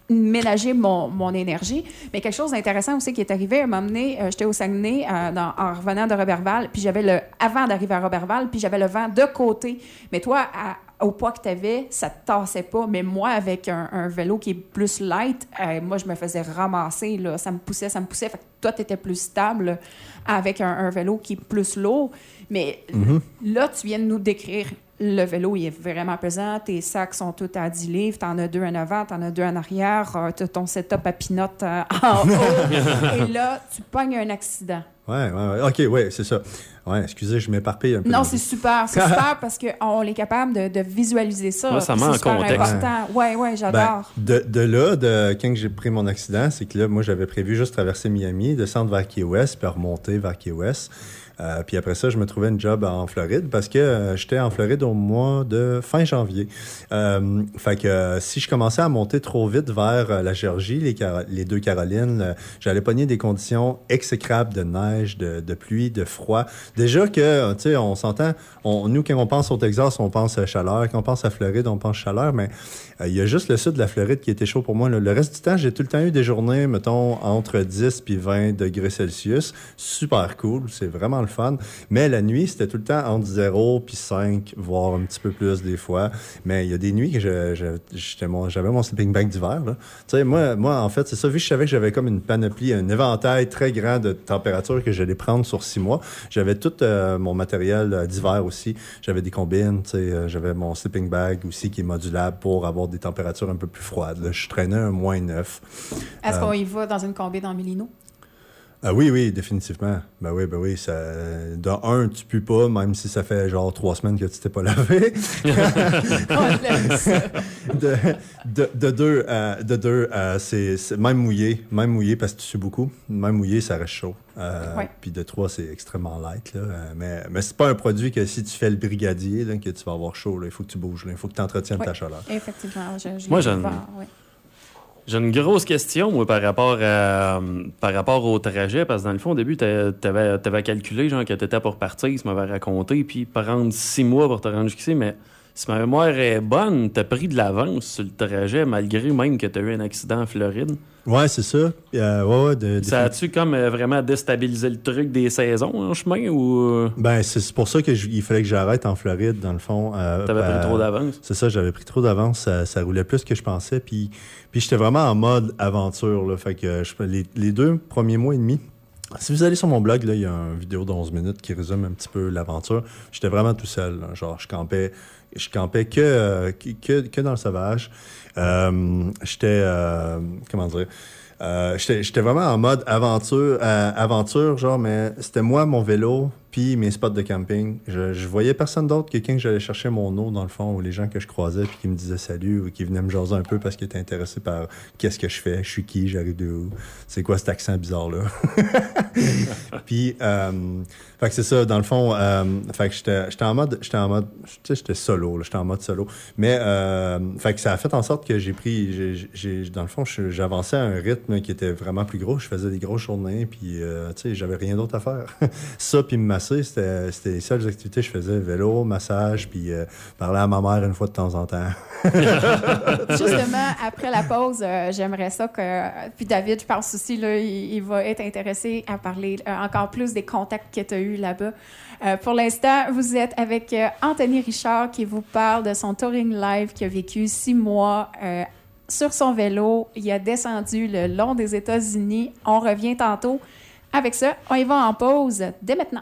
ménager mon, mon énergie. Mais quelque chose d'intéressant aussi qui est arrivé, à m'amener, euh, j'étais au Saguenay euh, dans- en revenant de Robertval, puis j'avais le, avant d'arriver à Robertval, puis j'avais le vent de côté. Mais toi, à- au poids que tu avais, ça te tassait pas. Mais moi, avec un, un vélo qui est plus light, euh, moi, je me faisais ramasser. Là. Ça me poussait, ça me poussait. Fait que toi, tu étais plus stable avec un, un vélo qui est plus lourd. Mais là, tu viens de nous décrire le vélo, il est vraiment pesant. Tes sacs sont tous à 10 livres. T'en as deux en avant, t'en as deux en arrière. Euh, t'as ton setup à pinote euh, en haut. Et là, tu pognes un accident. Ouais, ouais, ouais. OK, ouais, c'est ça. Ouais, excusez, je m'éparpille un peu. Non, c'est super. C'est super parce qu'on est capable de, de visualiser ça. Ouais, ça met en c'est super contexte. important. Ouais, ouais, Ben, j'adore. de, de là, de, quand j'ai pris mon accident, c'est que là, moi, j'avais prévu juste traverser Miami, descendre vers Key West, puis remonter vers Key West. Euh, puis après ça, je me trouvais une job en Floride parce que euh, j'étais en Floride au mois de fin janvier. Euh, fait que euh, si je commençais à monter trop vite vers euh, la Géorgie, les, deux Carolines, j'allais pogner des conditions exécrables de neige, de, pluie, de froid. Déjà que, tu sais, on s'entend, nous, quand on pense au Texas, on pense à chaleur. Quand on pense à Floride, on pense chaleur, mais il y a juste le sud de la Floride qui était chaud pour moi. Le reste du temps, j'ai tout le temps eu des journées, mettons, entre 10 puis 20 degrés Celsius. Super cool, c'est vraiment le fun. Mais la nuit, c'était tout le temps entre 0 puis 5, voire un petit peu plus des fois. Mais il y a des nuits que mon- j'avais mon sleeping bag d'hiver. Tu sais, moi, moi, en fait, c'est ça. Vu que je savais que j'avais comme une panoplie, un éventail très grand de températures que j'allais prendre sur six mois, j'avais tout euh, mon matériel euh, d'hiver aussi. J'avais des combines, tu sais, euh, j'avais mon sleeping bag aussi qui est modulable pour avoir des températures un peu plus froides. là. Je traînais un moins 9. Est-ce qu'on y va dans une combine en Milino? Ah oui, oui, définitivement. Ben oui, ben oui. Ça, de un, tu pues pas, même si ça fait genre trois semaines que tu t'es pas lavé. De, de, de deux, euh, de deux euh, c'est, même mouillé, même mouillé parce que tu sues beaucoup. Même mouillé, ça reste chaud. Euh, Ouais. Puis de trois, c'est extrêmement light. Là. Mais mais c'est pas un produit que si tu fais le brigadier, là, que tu vas avoir chaud. là. Il faut que tu bouges. là. Il faut que tu entretiennes Ouais. ta chaleur. Effectivement. Je, je Moi, j'en- ouais. J'ai une grosse question, moi, par rapport, à, par rapport au trajet, parce que dans le fond, au début, t'avais avais calculé genre, que t'étais pour partir, tu m'avais raconté, puis prendre six mois pour te rendre jusqu'ici, mais si ma mémoire est bonne, t'as pris de l'avance sur le trajet, malgré même que t'as eu un accident en Floride. Ouais, c'est ça. Euh, ouais, ouais, de- Ça a-tu comme euh, vraiment déstabilisé le truc des saisons en chemin, ou euh, Ben, c'est pour ça qu'il fallait que j'arrête en Floride, dans le fond. Euh, t'avais ben, pris trop d'avance? C'est ça, j'avais pris trop d'avance, ça, ça roulait plus que je pensais, puis, puis j'étais vraiment en mode aventure, là, fait que je, les, les deux premiers mois et demi, si vous allez sur mon blog, là, il y a une vidéo d'11 minutes qui résume un petit peu l'aventure. J'étais vraiment tout seul, là, genre je campais, je campais que, euh, que, que dans le sauvage. Euh, j'étais, euh, comment dire, j'étais vraiment en mode aventure, aventure, genre, mais c'était moi, mon vélo, puis mes spots de camping. Je, voyais personne d'autre que quand j'allais chercher mon eau, dans le fond, ou les gens que je croisais, puis qui me disaient salut, ou qui venaient me jaser un peu parce qu'ils étaient intéressés par qu'est-ce que je fais, je suis qui, j'arrive de où, c'est quoi cet accent bizarre-là. puis, euh, fait que c'est ça, dans le fond, euh, fait que j'étais en mode, j'étais en mode, tu sais, j'étais solo, j'étais en mode solo. Mais, euh, fait que ça a fait en sorte que j'ai pris, j'ai- dans le fond, j'avançais à un rythme qui était vraiment plus gros. Je faisais des grosses journées, puis, euh, tu sais, j'avais rien d'autre à faire. ça, puis me c'était, c'était les seules activités que je faisais. Vélo, massage, puis euh, parler à ma mère une fois de temps en temps. Justement, après la pause, euh, j'aimerais ça que. Puis David, je pense aussi, là, il, il va être intéressé à parler euh, encore plus des contacts que tu as eus là-bas. Euh, pour l'instant, vous êtes avec euh, Anthony Richard qui vous parle de son touring live qui a vécu six mois. euh, sur son vélo, il a descendu le long des États-Unis. On revient tantôt. Avec ça, on y va en pause dès maintenant.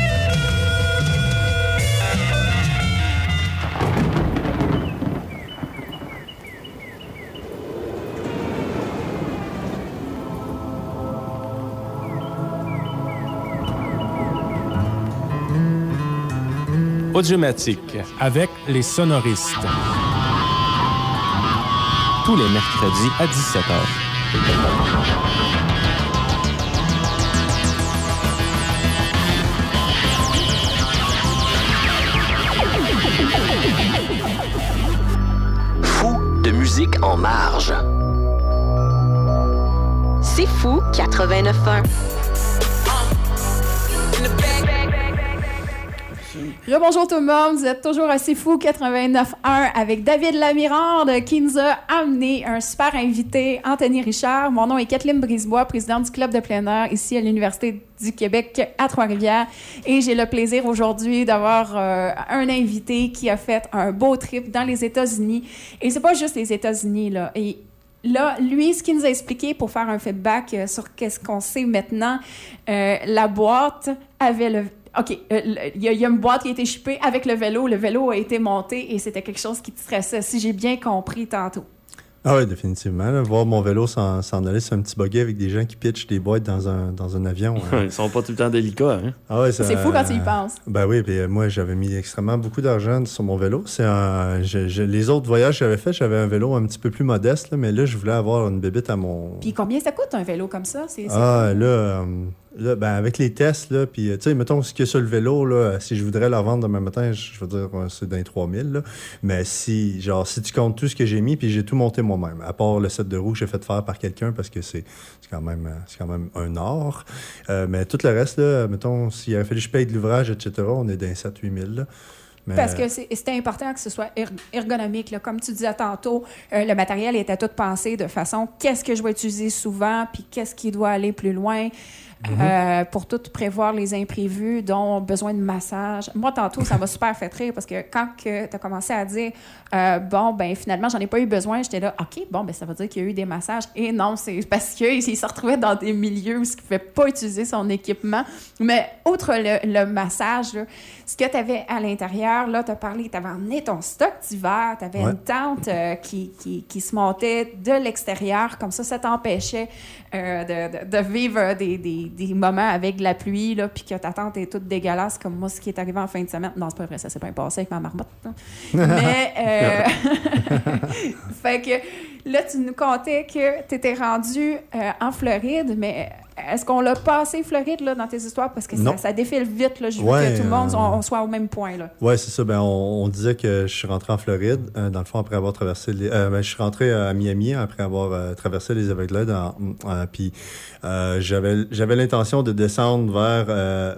Audiomatique avec les sonoristes. tous les mercredis à 17h. Fou de musique en marge. C'est fou 89.1. Rebonjour tout le monde, vous êtes toujours assez fou 89.1 avec David Lamirande qui nous a amené un super invité, Anthony Richard. Mon nom est Kathleen Brisebois, présidente du club de plein air ici à l'Université du Québec à Trois-Rivières. Et j'ai le plaisir aujourd'hui d'avoir euh, un invité qui a fait un beau trip dans les États-Unis. Et c'est pas juste les États-Unis, là. Et Là, lui, ce qu'il nous a expliqué pour faire un feedback euh, sur qu'est-ce qu'on sait maintenant, euh, la boîte avait le. OK, euh, il y, a- il y a une boîte qui a été chippée avec le vélo. Le vélo a été monté et c'était quelque chose qui te stressait, si j'ai bien compris tantôt. Ah oui, définitivement. là. voir mon vélo s'en s'en aller sur un petit buggy avec des gens qui pitchent des boîtes dans un, dans un avion. hein. Ils sont pas tout le temps délicats. Hein? Ah ouais, ça- C'est fou quand tu y penses. Ben oui, puis euh, moi, j'avais mis extrêmement beaucoup d'argent sur mon vélo. C'est un, je- je- les autres voyages que j'avais fait, j'avais un vélo un petit peu plus modeste, là, mais là, je voulais avoir une bébite à mon... Puis combien ça coûte un vélo comme ça? C'est, c'est- Ah, là, euh, là, ben, avec les tests, là, puis, euh, tu sais, mettons, ce qu'il y a sur le vélo, là, si je voudrais la vendre demain matin, je je veux dire, euh, c'est dans les 3000, là. Mais si, genre, si tu comptes tout ce que j'ai mis, puis j'ai tout monté moi-même, à part le set de roues que j'ai fait faire par quelqu'un, parce que c'est quand même, euh, c'est quand même un. Euh, mais tout le reste, là, mettons, s'il avait fallu que je paye de l'ouvrage, etc., on est dans les 7-8 000, là. Mais- Parce que c'est- c'était important que ce soit er- ergonomique. là. Comme tu disais tantôt, euh, le matériel était tout pensé de façon qu'est-ce que je vais utiliser souvent, puis qu'est-ce qui doit aller plus loin. Euh, pour tout prévoir les imprévus, dont besoin de massage. Moi, tantôt, ça m'a super fait rire parce que quand tu as commencé à dire euh, bon, ben finalement, j'en ai pas eu besoin, j'étais là, OK, bon, ben ça veut dire qu'il y a eu des massages. Et non, c'est parce qu'il se retrouvait dans des milieux où il ne pouvait pas utiliser son équipement. Mais outre le, le massage, là, ce que tu avais à l'intérieur, là, tu as parlé, tu avais emmené ton stock d'hiver, tu avais Ouais. une tente euh, qui, qui, qui se montait de l'extérieur, comme ça, ça t'empêchait de, de- de vivre des, des, des moments avec de la pluie, là, puis que ta tente est toute dégueulasse, comme moi, ce qui est arrivé en fin de semaine. Non, c'est pas vrai, ça s'est pas passé avec ma marmotte. Mais, euh, fait que là, tu nous contais que tu étais rendu euh, en Floride, mais est-ce qu'on l'a passé, Floride, là, dans tes histoires? Parce que ça, ça défile vite, là. Je veux que tout le monde euh, on, on soit au même point. Ouais, c'est ça. Ben, on, on disait que je suis rentré en Floride, euh, dans le fond, après avoir traversé les. euh, ben, je suis rentré à Miami après avoir traversé les Everglades. puis j'avais l'intention de descendre vers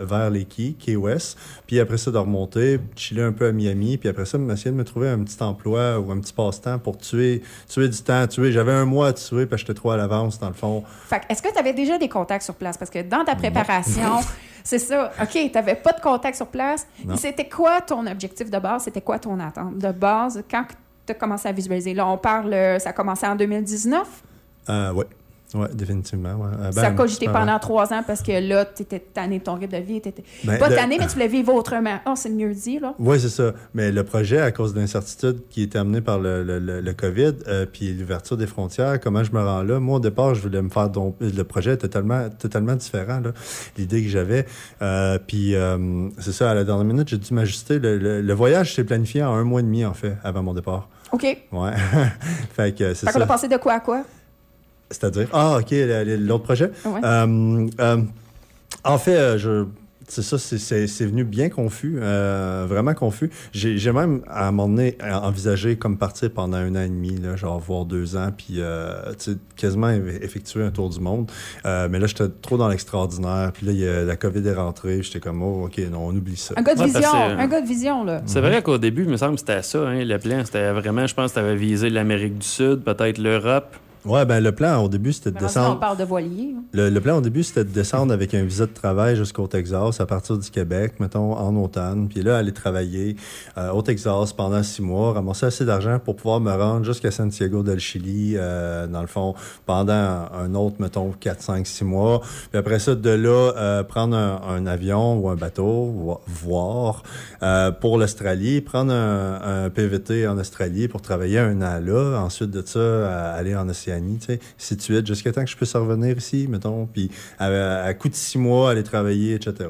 vers les Keys, Key West. Puis après ça, de remonter, chiller un peu à Miami. Puis après ça, essayer de me trouver un petit emploi ou un petit passe-temps pour tuer tuer du temps. Tuer. J'avais un mois à tuer parce que j'étais trop à l'avance, dans le fond. Est-ce que tu avais déjà des contacts sur place? Parce que dans ta préparation, c'est ça. OK, tu n'avais pas de contact sur place. C'était quoi ton objectif de base? C'était quoi ton attente de base quand tu as commencé à visualiser? Là, on parle, euh, ça a commencé en 2019. Euh, ouais. Ouais, définitivement. Ouais. Euh, ça a ben, cogité euh, pendant trois ans parce que là, tu étais tanné de ton rythme de vie. t'étais- Ben, pas le- tanné, mais tu voulais vivre autrement. Oh, c'est mieux dit, là. Oui, c'est ça. Mais le projet, à cause de l'incertitude qui était amené par le, le, le, COVID, euh, puis l'ouverture des frontières, comment je me rends là? Moi, au départ, je voulais me faire... Le projet était totalement, totalement différent, là, l'idée que j'avais. Euh, puis, euh, c'est ça, à la dernière minute, j'ai dû m'ajuster. Le, voyage s'est planifié en un mois et demi, en fait, avant mon départ. OK. Fait Ouais. fait que c'est qu'on a ça. passé de quoi à quoi? C'est-à-dire... Ah, OK, l'autre projet? Ouais. Euh, euh, en fait, euh, je. C'est ça, c'est- c'est c'est venu bien confus, euh, vraiment confus. J'ai j'ai même, à un moment donné, envisagé comme partir pendant un an et demi, là, genre voire deux ans, puis euh, quasiment eff- effectuer un tour du monde. Euh, mais là, j'étais trop dans l'extraordinaire. Puis là, il y a- la COVID est rentrée. J'étais comme, oh, OK, non, on oublie ça. Un gars de Ouais, vision. Un gars de vision, là. C'est vrai qu'au début, il me semble que c'était ça. Hein, le plan, c'était vraiment, je pense que tu avais visé l'Amérique du Sud, peut-être l'Europe. Ouais, ben le plan au début, c'était de on descendre. parle de voilier. Le, le plan au début, c'était de descendre avec un visa de travail jusqu'au Texas, à partir du Québec, mettons, en automne. Puis là, aller travailler euh, au Texas pendant six mois, ramasser assez d'argent pour pouvoir me rendre jusqu'à Santiago del Chili, euh, dans le fond, pendant un autre, mettons, 4, 5, 6 mois. Puis après ça, de là, euh, prendre un, un avion ou un bateau, vo- voir, pour l'Australie, prendre un, un PVT en Australie pour travailler un an là. Ensuite de ça, aller en océan Océanie, tu suite, jusqu'à temps que je puisse revenir ici, mettons, puis à, à coup de six mois, aller travailler, etc.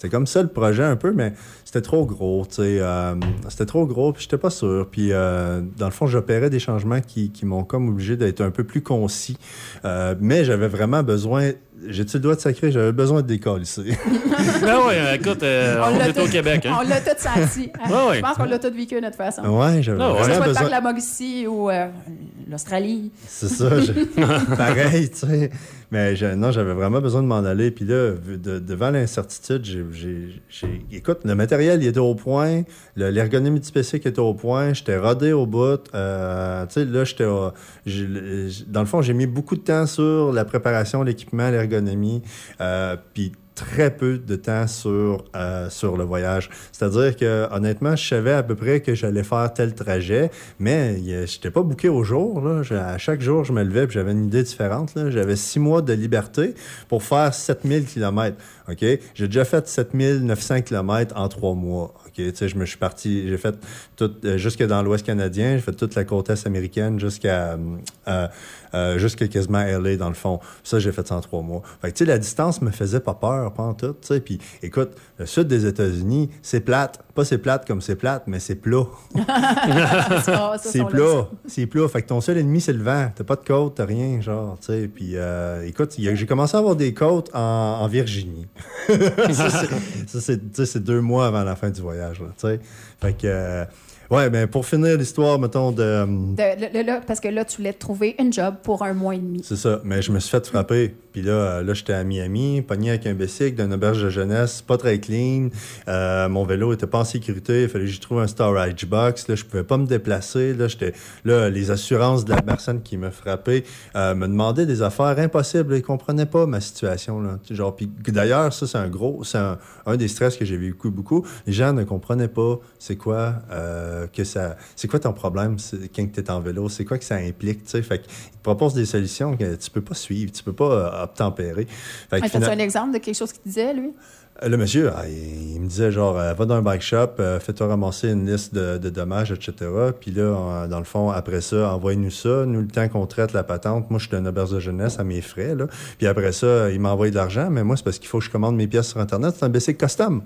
c'était comme ça le projet un peu, mais c'était trop gros, tu sais. euh, c'était trop gros, puis j'étais pas sûr. Puis, euh, dans le fond, j'opérais des changements qui, qui m'ont comme obligé d'être un peu plus concis. Euh, mais j'avais vraiment besoin... J'ai-tu le doigt de sacré? J'avais besoin de décoller ici. Ben ouais, écoute, euh, on, l'a est au Québec. Hein? On l'a tout senti. Ouais, ouais. Je pense qu'on l'a tout vécu de notre façon. ouais, j'avais Ah. Que ce vraiment soit le parc besoin... de la Mauricie ou euh, l'Australie. C'est ça, je- pareil, tu sais. Mais je- non, j'avais vraiment besoin de m'en aller. Puis là, devant l'incertitude, j'ai, écoute, le matériel il était au point, le- l'ergonomie du PC qui était au point, j'étais rodé au bout. Euh, tu sais, là, j'étais. j'ai- dans le fond, j'ai mis beaucoup de temps sur la préparation, l'équipement, l'ergonomie. Euh, puis très peu de temps sur, euh, sur le voyage. C'est-à-dire que, honnêtement, je savais à peu près que j'allais faire tel trajet, mais je n'étais pas booké au jour. À chaque jour, je me levais et j'avais une idée différente. J'avais six mois de liberté pour faire 7000 km. J'ai déjà fait 7900 km en trois mois. Je me suis parti, j'ai fait euh, jusque dans l'Ouest canadien, j'ai fait toute la côte est américaine jusqu'à euh, euh, jusqu'à quasiment LA dans le fond. Ça, j'ai fait ça en trois mois. Fait que, tu sais, la distance me faisait pas peur, pas en tout. tu sais. Puis, écoute, le sud des États-Unis, c'est plate. Pas c'est plate comme c'est plate, mais c'est plat. C'est plat. C'est plat. Fait que ton seul ennemi, c'est le vent. T'as pas de côte, t'as rien, genre, tu sais. Puis, euh, écoute, j'ai commencé à avoir des côtes en, en Virginie. ça, c'est- deux mois avant la fin du voyage, là, tu sais. Fait que, euh, ouais, ben, pour finir l'histoire, mettons, de. De- là- là, parce que là, tu voulais trouver une job pour un mois et demi. C'est ça. Mais je me suis fait frapper. Puis là, euh, là j'étais à Miami, pogné avec un bicycle d'une auberge de jeunesse, pas très clean. Euh, mon vélo était pas en sécurité. Il fallait que j'y trouve un storage box. Là, je pouvais pas me déplacer. Là, j'étais, là, les assurances de la personne qui me frappait euh, me demandaient des affaires impossibles. Ils comprenaient pas ma situation. Là. Genre, puis d'ailleurs, ça, c'est un gros, c'est un, un des stress que j'ai vécu beaucoup. Les gens ne comprenaient pas c'est quoi euh, que ça, c'est quoi ton problème quand tu es en vélo, c'est quoi que ça implique. tu sais? Fait qu'ils te proposent des solutions que tu peux pas suivre, tu peux pas euh, obtempérer. Fait que fina- un exemple de quelque chose qu'il disait, lui? euh, Le monsieur, ah, il, il me disait genre, euh, va dans un bike shop, euh, fais-toi ramasser une liste de, de dommages, etc. Puis là, dans le fond, après ça, envoie-nous ça. Nous, le temps qu'on traite la patente, moi, je suis un auberge de jeunesse à mes frais. Là. Puis après ça, il m'envoie de l'argent, mais moi, c'est parce qu'il faut que je commande mes pièces sur Internet. C'est un bicycle custom.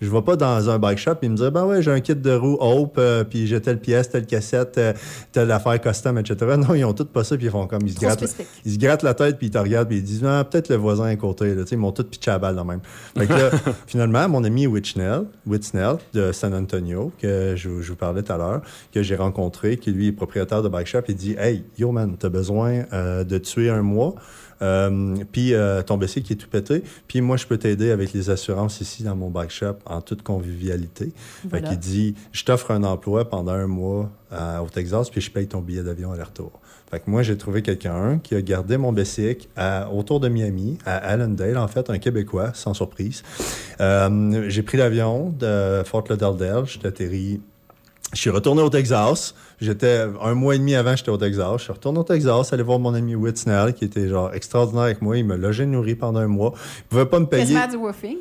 Je vais pas dans un bike shop et me dire, ben ouais, j'ai un kit de roue Hope, euh, puis j'ai telle pièce, telle cassette, euh, telle affaire custom, etc. Non, ils ont tout pas ça, puis ils font comme, ils se Trop grattent, ils se grattent la tête, puis ils te regardent, puis ils disent, ah, peut-être le voisin à côté, là. Ils m'ont tout pitché à balle, là, même. Fait que là, finalement, mon ami Whitnell, Whitnell de San Antonio, que je, je vous parlais tout à l'heure, que j'ai rencontré, qui lui est propriétaire de bike shop, il dit, hey, yo man, t'as besoin euh, de tuer un mois? Euh, puis euh, ton bicycle qui est tout pété. Puis moi, je peux t'aider avec les assurances ici dans mon bike shop en toute convivialité. Voilà. Fait qu'il dit, je t'offre un emploi pendant un mois euh, au Texas, puis je paye ton billet d'avion aller-retour. Fait que moi, j'ai trouvé quelqu'un qui a gardé mon bicycle à- autour de Miami, à Allendale, en fait, un Québécois, sans surprise. J'ai pris l'avion de Fort Lauderdale, j'ai atterri je suis retourné au Texas. J'étais un mois et demi avant, j'étais au Texas. Je suis retourné au Texas, allé voir mon ami Whitnell, qui était genre extraordinaire avec moi. Il me logeait nourri pendant un mois. Il pouvait pas me payer. Quasiment du woofing.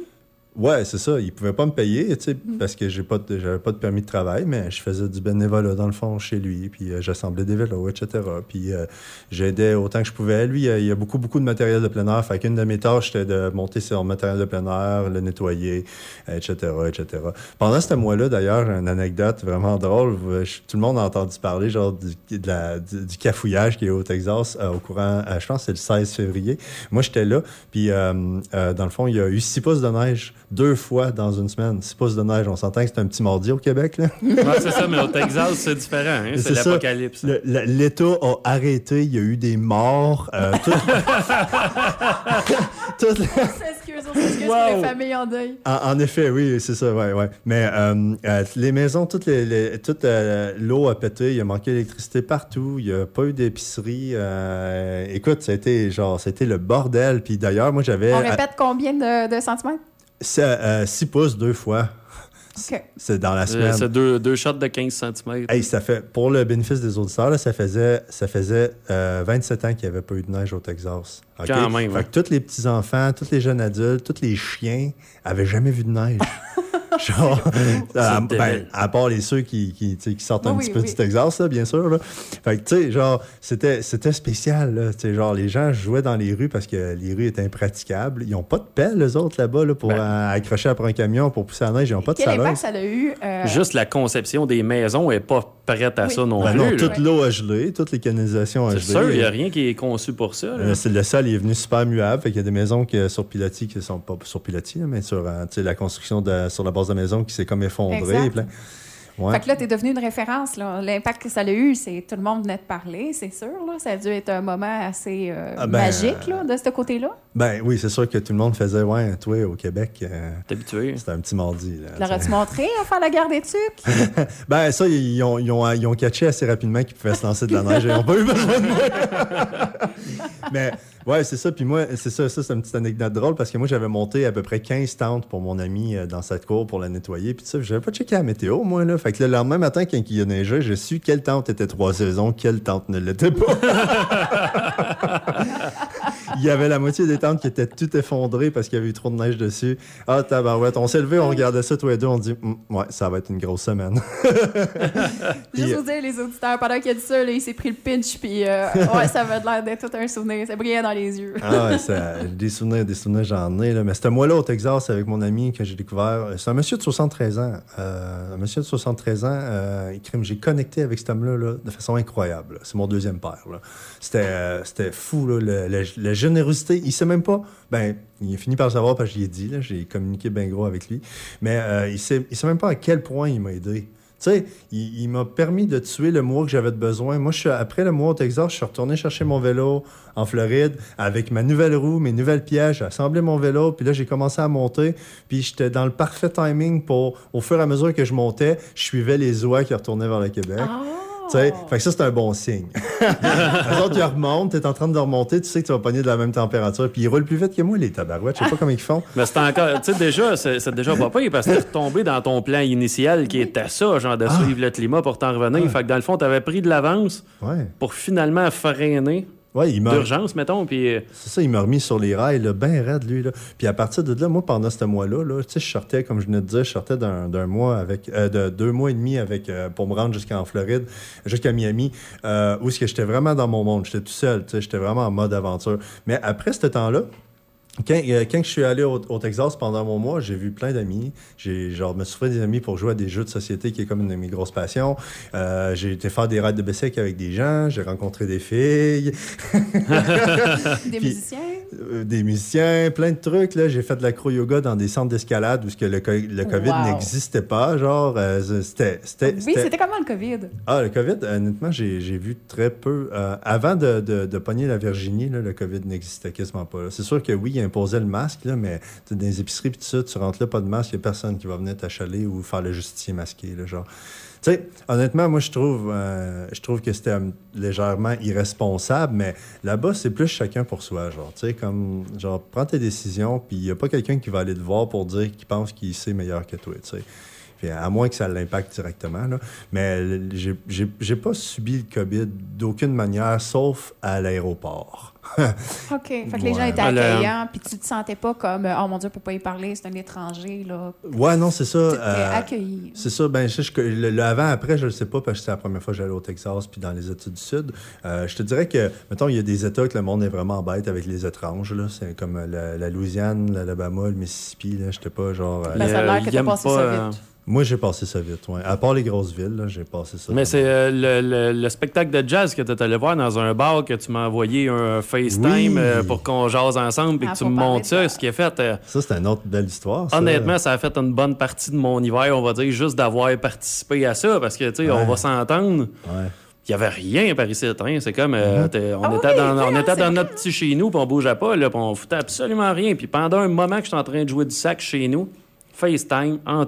Ouais, c'est ça. Il pouvait pas me payer, tu sais, parce que j'ai pas, de- j'avais pas de permis de travail, mais je faisais du bénévolat dans le fond chez lui, puis euh, j'assemblais des vélos, etc. Puis euh, j'aidais autant que je pouvais. Lui, euh, il y a beaucoup, beaucoup de matériel de plein air. Fait qu'une de mes tâches, c'était de monter sur le matériel de plein air, le nettoyer, etc., etc. Pendant ce mois-là, d'ailleurs, une anecdote vraiment drôle. euh, je- Tout le monde a entendu parler, genre, du, de la- du, du cafouillage qui est au Texas euh, au courant, je pense c'est le 16 février. Moi, j'étais là, puis dans le fond, il y a eu 6 pouces de neige deux fois dans une semaine. 6 pouces de neige, on s'entend que c'est un petit mardi au Québec, là. Ouais, c'est ça, mais au Texas, c'est différent. hein, C'est ça. l'apocalypse. Le- le- L'État a arrêté, il y a eu des morts. euh, tout- on s'excuse Wow. pour les familles en deuil. En, en effet, oui, c'est ça, ouais, ouais. Mais euh, euh, les maisons, toutes les, les- toute euh, l'eau a pété, il a manqué d'électricité partout, il n'y a pas eu d'épicerie. euh, écoute, ça a été genre, c'était le bordel. Puis d'ailleurs, moi, j'avais On répète combien de, de centimètres? 6 pouces deux fois. OK. C'est dans la Euh, semaine. C'est deux, deux shots de 15 cm. Hey, ça fait, pour le bénéfice des auditeurs, là, ça faisait, ça faisait euh, 27 ans qu'il n'y avait pas eu de neige au Texas. OK? Quand même, Fait que tous les petits-enfants, tous les jeunes adultes, tous les chiens avaient jamais vu de neige. Genre, à, ben, à part les ceux qui, qui, tu sais, qui sortent un petit oui, peu oui. du Texas, là, bien sûr. Là. Fait que, tu sais, genre, c'était, c'était spécial. Là. Genre, les gens jouaient dans les rues parce que les rues étaient impraticables. Ils n'ont pas de pelle, les autres, là-bas, là, pour Ben. euh, accrocher après un camion, pour pousser la neige. Ils n'ont pas de Quel salaire. impact ça a eu? euh, Juste la conception des maisons est pas prête à Oui. ça non Ben plus. non, toute l'eau a gelé, toutes les canalisations ont C'est gelé. sûr, il n'y a rien qui est conçu pour ça. là. Euh, c'est- le sol il est venu super muable. Fait qu'il y a des maisons qui, sur pilotis qui sont pas sur pilotis, mais sur euh, la construction de, sur la base de la maison qui s'est comme effondrée. Ouais. Fait que là, tu es devenu une référence. là. L'impact que ça a eu, c'est tout le monde venait de parler, c'est sûr. Là. Ça a dû être un moment assez euh, Ah ben, magique là, de ce côté-là. Ben oui, c'est sûr que tout le monde faisait, ouais, toi, au Québec, euh, T'es habitué. c'était un petit mardi. L'aurais-tu montré à faire la guerre des tucs? Ben ça, ils ont, ils, ont, ils ont catché assez rapidement qu'ils pouvaient se lancer de la neige et ils n'ont pas eu besoin de moi. Mais ouais, c'est ça. Puis moi, c'est ça, ça c'est une petite anecdote drôle parce que moi, j'avais monté à peu près 15 tentes pour mon ami euh, dans cette cour pour la nettoyer. Puis ça, j'avais pas checké la météo, moi. Là. Fait que le lendemain matin, quand il a neigé, j'ai su quelle tente était trois saisons, quelle tente ne l'était pas. il y avait la moitié des tentes qui étaient toutes effondrées parce qu'il y avait eu trop de neige dessus. Ah, tabarouette. On s'est levé, on regardait ça tous les deux, on dit, Hum, ouais, ça va être une grosse semaine. Juste vous dire, les auditeurs, pendant qu'il a dit ça, là, il s'est pris le pinch, puis euh, ouais, ça avait l'air d'être tout un souvenir. Ça brillait dans les yeux. Ah ouais, ça- des souvenirs, des souvenirs, j'en ai. Là. Mais c'était moi là au Texas avec mon ami que j'ai découvert. C'est un monsieur de 73 ans. Euh, un monsieur de 73 ans. Euh, j'ai connecté avec cet homme-là là, de façon incroyable. C'est mon deuxième père. là. C'était, euh, c'était fou, là, le- la générosité. Il sait même pas. Ben, il a fini par le savoir parce que j'y ai dit. J'ai communiqué bien gros avec lui. Mais euh, il sait, il sait même pas à quel point il m'a aidé. Tu sais, il, m'a permis de tuer le mois que j'avais besoin. Moi, je suis, après le mois au Texas, je suis retourné chercher mon vélo en Floride avec ma nouvelle roue, mes nouvelles pièges. J'ai assemblé mon vélo, puis là, j'ai commencé à monter. Puis j'étais dans le parfait timing pour, au fur et à mesure que je montais, je suivais les oies qui retournaient vers le Québec. Ah! Tu sais, fait que ça, c'est un bon signe. les autres, ils remontent, t'es en train de remonter, tu sais que tu vas pogner de la même température. Puis ils roulent plus vite que moi, les tabarouettes. Je sais pas comment ils font. Mais c'est encore. Tu sais, déjà, c'est déjà pas pire parce que t'es retombé dans ton plan initial qui était ça, genre de suivre le climat pour t'en revenir. Fait que dans le fond, t'avais pris de l'avance Ouais. pour finalement freiner Ouais, il d'urgence, mettons. Puis. euh, C'est ça, il m'a remis sur les rails, là, bien raide, lui. Là. Puis à partir de là, moi, pendant ce mois-là, là, tu sais, je sortais, comme je venais de dire, je sortais d'un d'un mois avec, euh, de deux mois et demi avec, euh, pour me rendre jusqu'en Floride, jusqu'à Miami, euh, où est-ce que j'étais vraiment dans mon monde. J'étais tout seul, tu sais, j'étais vraiment en mode aventure. Mais après ce temps-là, quand, euh, quand je suis allé au, au Texas pendant mon mois, j'ai vu plein d'amis. J'ai genre me fait des amis pour jouer à des jeux de société qui est comme une de mes grosses passions. Euh, j'ai été faire des raids de bicycle avec des gens. J'ai rencontré des filles. Des Puis- musiciens? Euh, des musiciens, plein de trucs. Là. J'ai fait de l'acro-yoga dans des centres d'escalade où ce que le, co- le COVID Wow. n'existait pas. Genre, c'était... c'était- Oui, c'était- comment le COVID? Ah, le COVID, honnêtement, j'ai j'ai vu très peu. Avant de, de, de pogner la Virginie, là, le COVID n'existait quasiment pas. C'est sûr que oui, il imposait le masque, là, mais dans les épiceries pis tout ça, tu rentres là, pas de masque, il n'y a personne qui va venir t'achaler ou faire le justicier masqué. Là, genre. Tu honnêtement, moi, je trouve, euh, je trouve que c'était euh, légèrement irresponsable, mais là-bas, c'est plus chacun pour soi. Genre, tu comme, genre, prends tes décisions, puis il n'y a pas quelqu'un qui va aller te voir pour dire qu'il pense qu'il sait meilleur que toi, tu à moins que ça l'impacte directement. Là. Mais j'ai pas subi le COVID d'aucune manière, sauf à l'aéroport. OK. Fait que les gens étaient Alors- accueillants, puis tu te sentais pas comme, oh mon Dieu, on peut pas y parler, c'est un étranger, là. ouais, non, c'est ça. Tu étais euh, accueilli. C'est ça, ben, je, je- le, le avant-après, je le sais pas parce que c'est la première fois que j'allais au Texas puis dans les États du Sud. Euh, je te dirais que, mettons, il y a des États que le monde est vraiment bête avec les étranges. là. C'est comme euh, la, la Louisiane, l'Alabama, le Mississippi. Là. J'étais pas genre. euh, Ben, ça a l'air que t'as passé pas, ça euh, vite. Moi, j'ai passé ça vite, ouais. À part les grosses villes, j'ai passé ça. Mais c'est euh, le, le- le spectacle de jazz que tu allé voir dans un bar que tu m'as envoyé un FaceTime Oui. euh, pour qu'on jase ensemble et Ah, que tu faut me de ça. Ce qui est fait, euh, Ça, c'est une autre belle histoire. ça. honnêtement, ça a fait une bonne partie de mon hiver, on va dire, juste d'avoir participé à ça parce que, tu sais, on va s'entendre. Ouais. Il n'y avait rien par ici. hein. C'est comme. Mm-hmm. euh, on Ah était, oui, dans, on était dans vrai. notre petit chez nous, puis on bougeait pas, là, puis on foutait absolument rien. Puis pendant un moment que j'étais en train de jouer du sac chez nous, FaceTime, en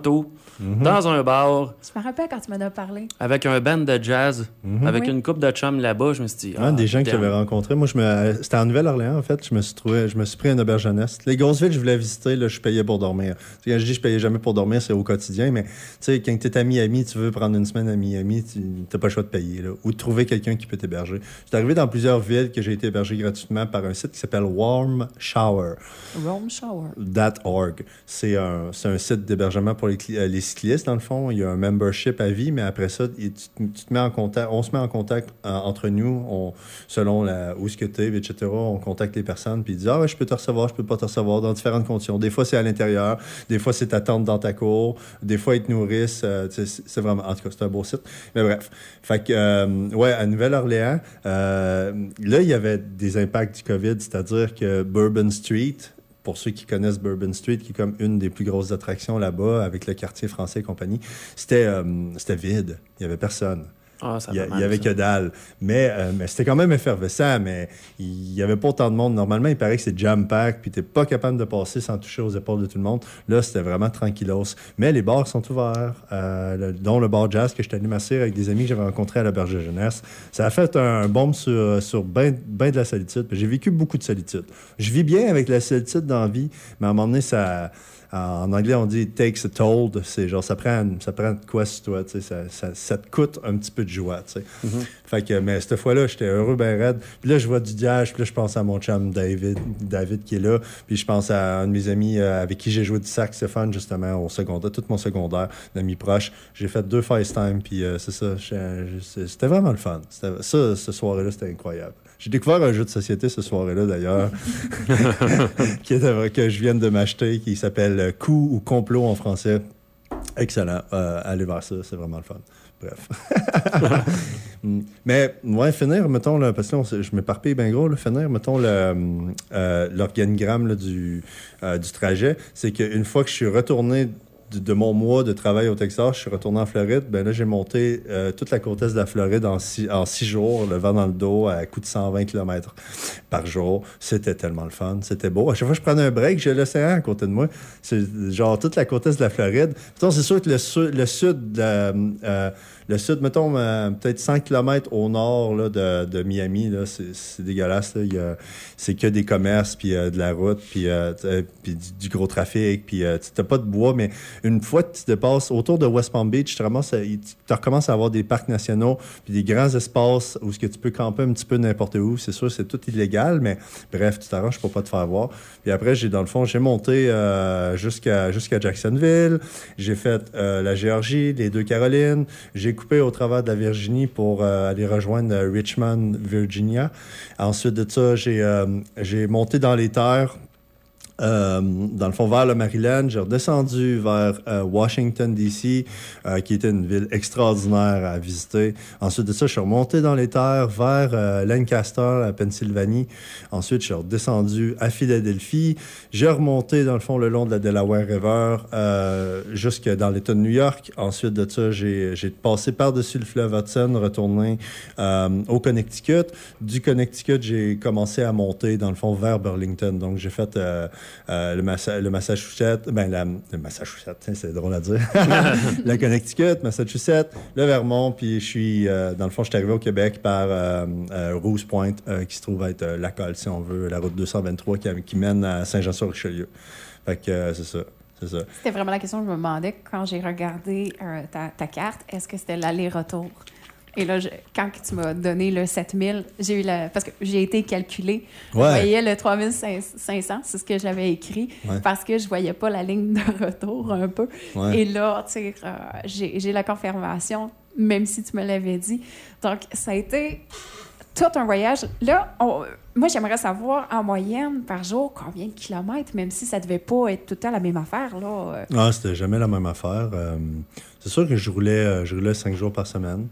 Mm-hmm. dans un bar, Je me rappelle quand tu m'en as parlé. avec un band de jazz, avec Oui. une coupe de chum là-bas, je me suis dit. Un ah, des gens que j'avais rencontrés, moi, je me... c'était en Nouvelle-Orléans, en fait. Je me suis trouvé, je me suis pris un auberge jeunesse. Les grosses villes, je voulais visiter, là, je payais pour dormir. Quand je dis je payais jamais pour dormir, c'est au quotidien, mais tu sais, quand tu es à Miami, tu veux prendre une semaine à Miami, tu n'as pas le choix de payer, là, ou de trouver quelqu'un qui peut t'héberger. Je suis arrivé dans plusieurs villes que j'ai été hébergé gratuitement par un site qui s'appelle Warm Shower. Rome Shower. .org. C'est un, c'est un site d'hébergement pour les, cli- euh, les cyclistes, dans le fond. Il y a un membership à vie, mais après ça, tu, te mets en contact, on se met en contact euh, entre nous, on, selon la, où ce que tu es, etc. On contacte les personnes, puis ils disent Ah, ouais, je peux te recevoir, je peux pas te recevoir, dans différentes conditions. Des fois, c'est à l'intérieur, des fois, c'est ta tente dans ta cour, des fois, ils te nourrissent. euh, c'est vraiment, en tout cas, c'est un beau site. Mais bref. Fait que, euh, ouais, à Nouvelle-Orléans, là, il y avait des impacts du COVID, c'est-à-dire que Bourbon Street, pour ceux qui connaissent Bourbon Street, qui est comme une des plus grosses attractions là-bas, avec le quartier français et compagnie, c'était euh, vide. Il n'y avait personne. Ah, ça Il y, a- fait il mal, y avait ça. que dalle. Mais, euh, mais c'était quand même effervescent, mais il y avait pas autant de monde. Normalement, il paraît que c'est jam-pack, puis t'es pas capable de passer sans toucher aux épaules de tout le monde. Là, c'était vraiment tranquillos. Mais les bars sont ouverts, euh, le- dont le bar jazz que je allé masser avec des amis que j'avais rencontrés à la Berge de Jeunesse. Ça a fait un bombe sur, sur ben, ben de la solitude. J'ai vécu beaucoup de solitude. Je vis bien avec la solitude dans la vie, mais à un moment donné, ça... En anglais, on dit takes a toll. C'est genre, ça prend, ça prend de quoi sur toi, ça, ça, ça te coûte un petit peu de joie, tu sais. Fait que, mais cette fois-là, j'étais heureux, ben raide. Puis là, je vois du diage, puis là, je pense à mon chum David, David qui est là. Puis je pense à un de mes amis euh, avec qui j'ai joué du saxophone, justement, au secondaire, tout mon secondaire, d'amis proches. J'ai fait deux FaceTime, puis euh, c'est ça. C'était vraiment le fun. Ça, ce soir-là, c'était incroyable. J'ai découvert un jeu de société ce soir-là, d'ailleurs, que je viens de m'acheter, qui s'appelle euh, Coup ou Complot en français. Excellent. Euh, allez voir ça, c'est vraiment le fun. Bref. Mm. Mais, ouais, finir, mettons, là, parce que là, on je m'éparpille bien gros, là, finir, mettons, euh, l'organigramme du, euh, du trajet, c'est qu'une fois que je suis retourné de, mon mois de travail au Texas, je suis retourné en Floride, ben là, j'ai monté euh, toute la côte est de la Floride en six, jours, le vent dans le dos, à coup de 120 km par jour. C'était tellement le fun, c'était beau. À chaque fois que je prenais un break, j'ai l'océan à côté de moi. C'est genre toute la côte est de la Floride. C'est sûr que le sud, de, euh, le sud, mettons, euh, peut-être 100 km au nord là, de, de Miami, c'est, dégueulasse. C'est que des commerces, puis euh, de la route, puis, euh, puis du, gros trafic, puis euh, tu n'as pas de bois, mais une fois que tu dépasses autour de West Palm Beach, tu tu recommences à avoir des parcs nationaux, puis des grands espaces où ce que tu peux camper un petit peu n'importe où. C'est sûr, c'est tout illégal, mais bref, tu t'arranges pour pas te faire voir. Puis après, j'ai dans le fond, j'ai monté euh, jusqu'à Jacksonville. J'ai fait euh, la Géorgie, les deux Carolines. J'ai coupé au travers de la Virginie pour euh, aller rejoindre Richmond, Virginia. Ensuite de ça, j'ai monté dans les terres euh, dans le fond, vers le Maryland. J'ai redescendu vers euh, Washington, D.C., euh, qui était une ville extraordinaire à visiter. Ensuite de ça, je suis remonté dans les terres vers euh, Lancaster, à Pennsylvanie. Ensuite, je suis redescendu à Philadelphie. J'ai remonté, dans le fond, le long de la Delaware River euh, jusque dans l'État de New York. Ensuite de ça, j'ai j'ai passé par-dessus le fleuve Hudson, retourné au Connecticut. Du Connecticut, j'ai commencé à monter, dans le fond, vers Burlington. Donc, j'ai fait euh, le, Massa- le Massachusetts, ben, la, le Massachusetts, c'est drôle à dire. le Connecticut, Massachusetts, le Vermont, puis je suis, euh, dans le fond, je suis arrivé au Québec par euh, euh, Rouge Point, euh, qui se trouve être la colle, si on veut, la route 223 qui, qui mène à Saint-Jean-sur-Richelieu. Fait que c'est ça. C'est ça. C'était vraiment la question que je me demandais quand j'ai regardé euh, ta, ta carte. Est-ce que c'était l'aller-retour? Et là, je- quand tu m'as donné le 7000, j'ai eu la. Parce que j'ai été calculé. Je Ouais. voyais le 3500, c'est ce que j'avais écrit, Ouais. parce que je voyais pas la ligne de retour un peu. Ouais. Et là, tu sais, euh, j'ai la confirmation, même si tu me l'avais dit. Donc, ça a été tout un voyage. Là, on- moi, j'aimerais savoir en moyenne par jour combien de kilomètres, même si ça devait pas être tout le temps la même affaire. Là. Euh, Ah, c'était jamais la même affaire. Euh, c'est sûr que je roulais, je roulais cinq jours par semaine.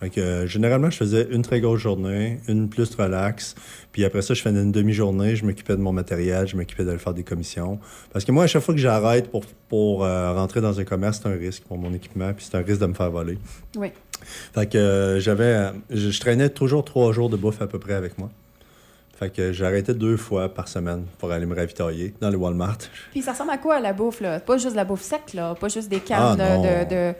Fait que, euh, généralement, je faisais une très grosse journée, une plus relax. Puis après ça, je faisais une demi-journée, je m'occupais de mon matériel, je m'occupais de faire des commissions. Parce que moi, à chaque fois que j'arrête pour, pour euh, rentrer dans un commerce, c'est un risque pour mon équipement, puis c'est un risque de me faire voler. Oui. Fait que euh, j'avais, je, je traînais toujours trois jours de bouffe à peu près avec moi. Fait que j'arrêtais deux fois par semaine pour aller me ravitailler dans le Walmart. Puis ça ressemble à quoi la bouffe, là? Pas juste la bouffe sec, là. Pas juste des Ah, cannes non. de.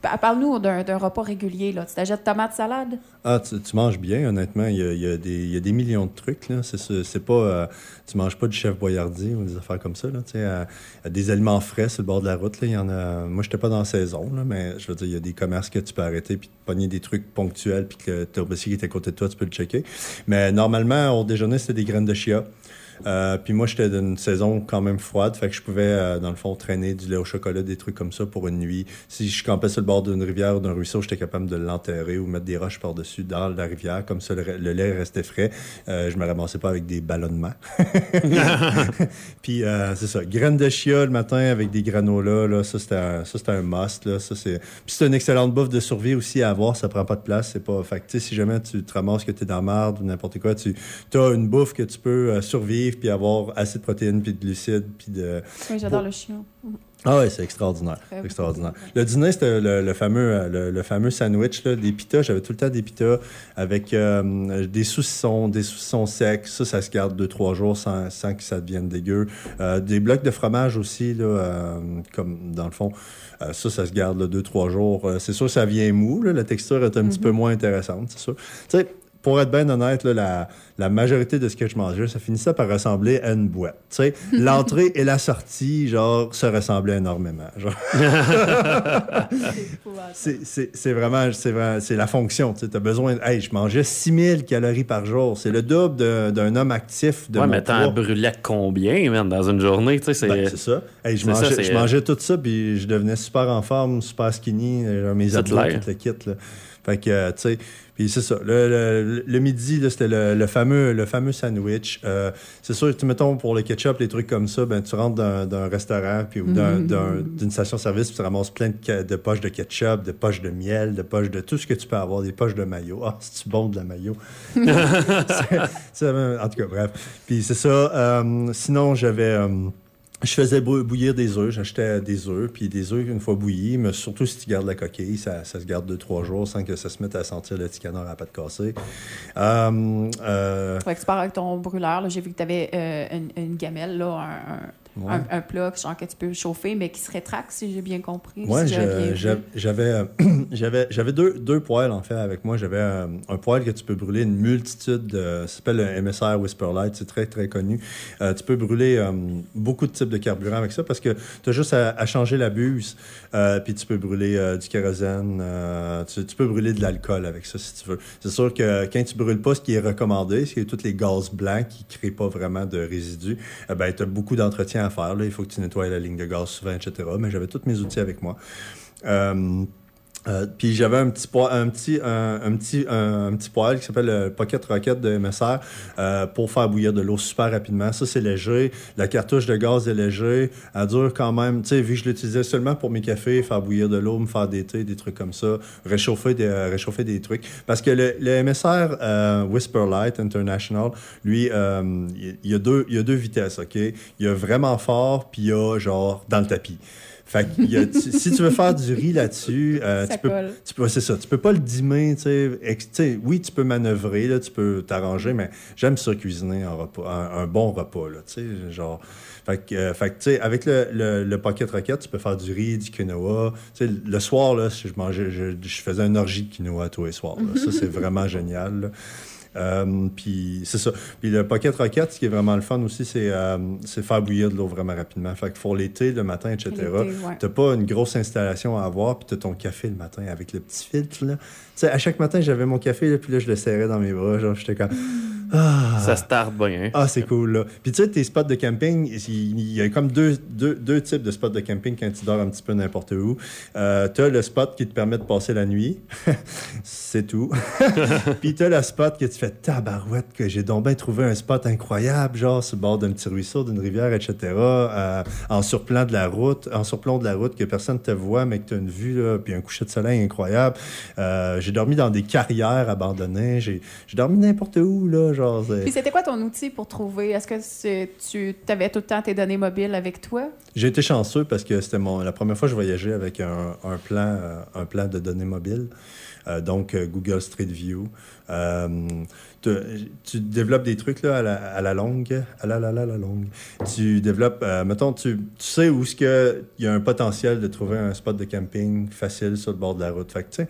Parle-nous d'un repas régulier. Tu t'achètes tomate salade? Ah, tu, manges bien, honnêtement. Il y a, il y a des, il y a des millions de trucs. Là. C'est, pas, euh, tu manges pas du chef boyardier ou des affaires comme ça. Là, euh, des aliments frais sur le bord de la route. Là, il y en a, moi, j'étais pas dans la saison, là, mais je veux dire, il y a des commerces que tu peux arrêter puis te pogner des trucs ponctuels puis que tu as qui est à côté de toi, tu peux le checker. Mais normalement, au déjeuner, c'était des graines de chia. Euh, puis moi, j'étais d'une saison quand même froide, fait que je pouvais, euh, dans le fond, traîner du lait au chocolat, des trucs comme ça pour une nuit. Si je campais sur le bord d'une rivière ou d'un ruisseau, j'étais capable de l'enterrer ou mettre des roches par-dessus dans la rivière, comme ça le, le lait restait frais. Euh, je me ramassais pas avec des ballonnements. puis euh, c'est ça, graines de chia le matin avec des granolas, là, ça c'était un, ça, c'était un must. Là, ça, c'est... Puis c'est une excellente bouffe de survie aussi à avoir, ça prend pas de place. C'est pas... Fait que, si jamais tu te ramasses que tu es dans la marde ou n'importe quoi, tu as une bouffe que tu peux euh, puis avoir assez de protéines puis de glucides puis de... Oui, j'adore le chien. Ah ouais, c'est extraordinaire. Extraordinaire. Le dîner, c'était le, le fameux, euh, le, le fameux sandwich, là, des pitas. J'avais tout le temps des pitas avec euh, des saucissons, des saucissons secs. Ça, ça se garde deux, trois jours sans, sans que ça devienne dégueu. Euh, des blocs de fromage aussi, là, euh, comme dans le fond. Ça, ça se garde là, deux, trois jours. C'est sûr, ça vient mou. Là, la texture est un petit peu moins intéressante, c'est sûr. Tu sais, pour être bien honnête, là, la, la majorité de ce que je mangeais, ça finissait par ressembler à une boîte. L'entrée et la sortie, genre, se ressemblaient énormément. C'est- vraiment, c'est la fonction. Tu as besoin. de- Hey, je mangeais 6000 calories par jour. C'est le double d'un homme actif de ouais, mon mais t'en brûlais combien, man, dans une journée? Tu sais, c'est. Ben, c'est ça. Hey, je, ça, mangeais, je mangeais tout ça, puis je devenais super en forme, super skinny, euh, mes abdos, tout le kit. Là. Fait que, euh, tu sais, puis c'est ça. Le, le- le midi, c'était le, le fameux, le fameux sandwich. Euh, c'est sûr, tu mettons pour le ketchup, les trucs comme ça, ben, tu rentres d'un, restaurant puis, ou d'un- d'un- d'une station-service, puis tu ramasses plein de, poches de ketchup, de poches de miel, de poches de tout ce que tu peux avoir, des poches de maillot. Ah, c'est-tu bon de la maillot? En tout cas, bref. Puis c'est ça. Euh, sinon, j'avais. euh, je faisais bou- bouillir des œufs, j'achetais des œufs, puis des œufs une fois bouillis, mais surtout si tu gardes la coquille, ça, se garde deux, trois jours sans que ça se mette à sentir le petit à pâte cassée. Euh, euh, Fait que tu pars avec ton brûleur. J'ai vu que tu avais une, une gamelle, un- Ouais. un, un plat genre, que tu peux chauffer, mais qui se rétracte, si j'ai bien compris. Si j'avais j'avais euh, j'avais deux, deux poêles en fait avec moi. J'avais euh, un poêle que tu peux brûler une multitude de ça s'appelle un MSR Whisperlight, c'est très très connu. Euh, tu peux brûler euh, beaucoup de types de carburant avec ça parce que tu as juste à, à changer la buse euh, puis tu peux brûler du kérosène, tu, tu peux brûler de l'alcool avec ça si tu veux. C'est sûr que quand tu brûles pas ce qui est recommandé, c'est tous les gaz blancs qui créent pas vraiment de résidus, ben tu as beaucoup d'entretien faire il faut que tu nettoies la ligne de gaz souvent etc. mais j'avais tous mes outils avec moi. Euh, euh, puis j'avais un petit poêle, un petit, un, un petit, un, un petit poêle qui s'appelle le Pocket Rocket de MSR euh, pour faire bouillir de l'eau super rapidement. Ça, c'est léger. La cartouche de gaz est léger. Elle dure quand même, tu sais, vu que je l'utilisais seulement pour mes cafés, faire bouillir de l'eau, me faire des thés, des trucs comme ça, réchauffer des, euh, réchauffer des trucs. Parce que le, le MSR euh, Whisperlight International, lui, euh, il il y, a deux, il y a deux vitesses, OK? Il y a vraiment fort, puis il y a genre dans le tapis. Fait que il y a- tu- si tu veux faire du riz là-dessus, euh, tu peux, tu peux, c'est ça, tu peux pas le dimmer, tu sais, oui, tu peux manœuvrer, là, tu peux t'arranger, mais j'aime ça cuisiner un repas, un, un bon repas, là, tu sais, genre, fait que, euh, fait que, avec le, le, le Pocket Rocket, tu peux faire du riz, du quinoa, tu sais, le soir, là, je mangeais, je, je faisais une orgie de quinoa tous les soirs, là. ça, c'est vraiment génial, là. Euh, puis c'est ça. Puis le Pocket Rocket, ce qui est vraiment le fun aussi, c'est euh, faire bouillir de l'eau vraiment rapidement. Fait que pour l'été, le matin, etc., ouais. t'as pas une grosse installation à avoir, puis t'as ton café le matin avec le petit filtre, là. Sais, à chaque matin, j'avais mon café, là, puis là, je le serrais dans mes bras, genre, j'étais comme... Ah, Ça start bien. ah, c'est cool, là. Puis tu sais, tes spots de camping, il y a comme deux, deux, deux types de spots de camping quand tu dors un petit peu n'importe où. Euh, tu as le spot qui te permet de passer la nuit. c'est tout. Puis tu as le spot que tu fais tabarouette, que j'ai donc bien trouvé un spot incroyable, genre sur le bord d'un petit ruisseau, d'une rivière, etc. euh, en surplomb de la route, en surplomb de la route, que personne ne te voit, mais que tu as une vue, là, puis un coucher de soleil incroyable. Euh, j'ai dormi dans des carrières abandonnées. J'ai j'ai dormi n'importe où, là, genre... Puis c'était quoi ton outil pour trouver? Est-ce que tu avais tout le temps tes données mobiles avec toi? J'ai été chanceux parce que c'était mon la première fois que je voyageais avec un, un plan euh, un plan de données mobiles. Euh, donc euh, Google Street View. Euh, tu, tu développes des trucs là, à, la, à la longue, à la, la, la, la longue. Tu développes, euh, mettons, tu, tu sais où il y a un potentiel de trouver un spot de camping facile sur le bord de la route. Fait que,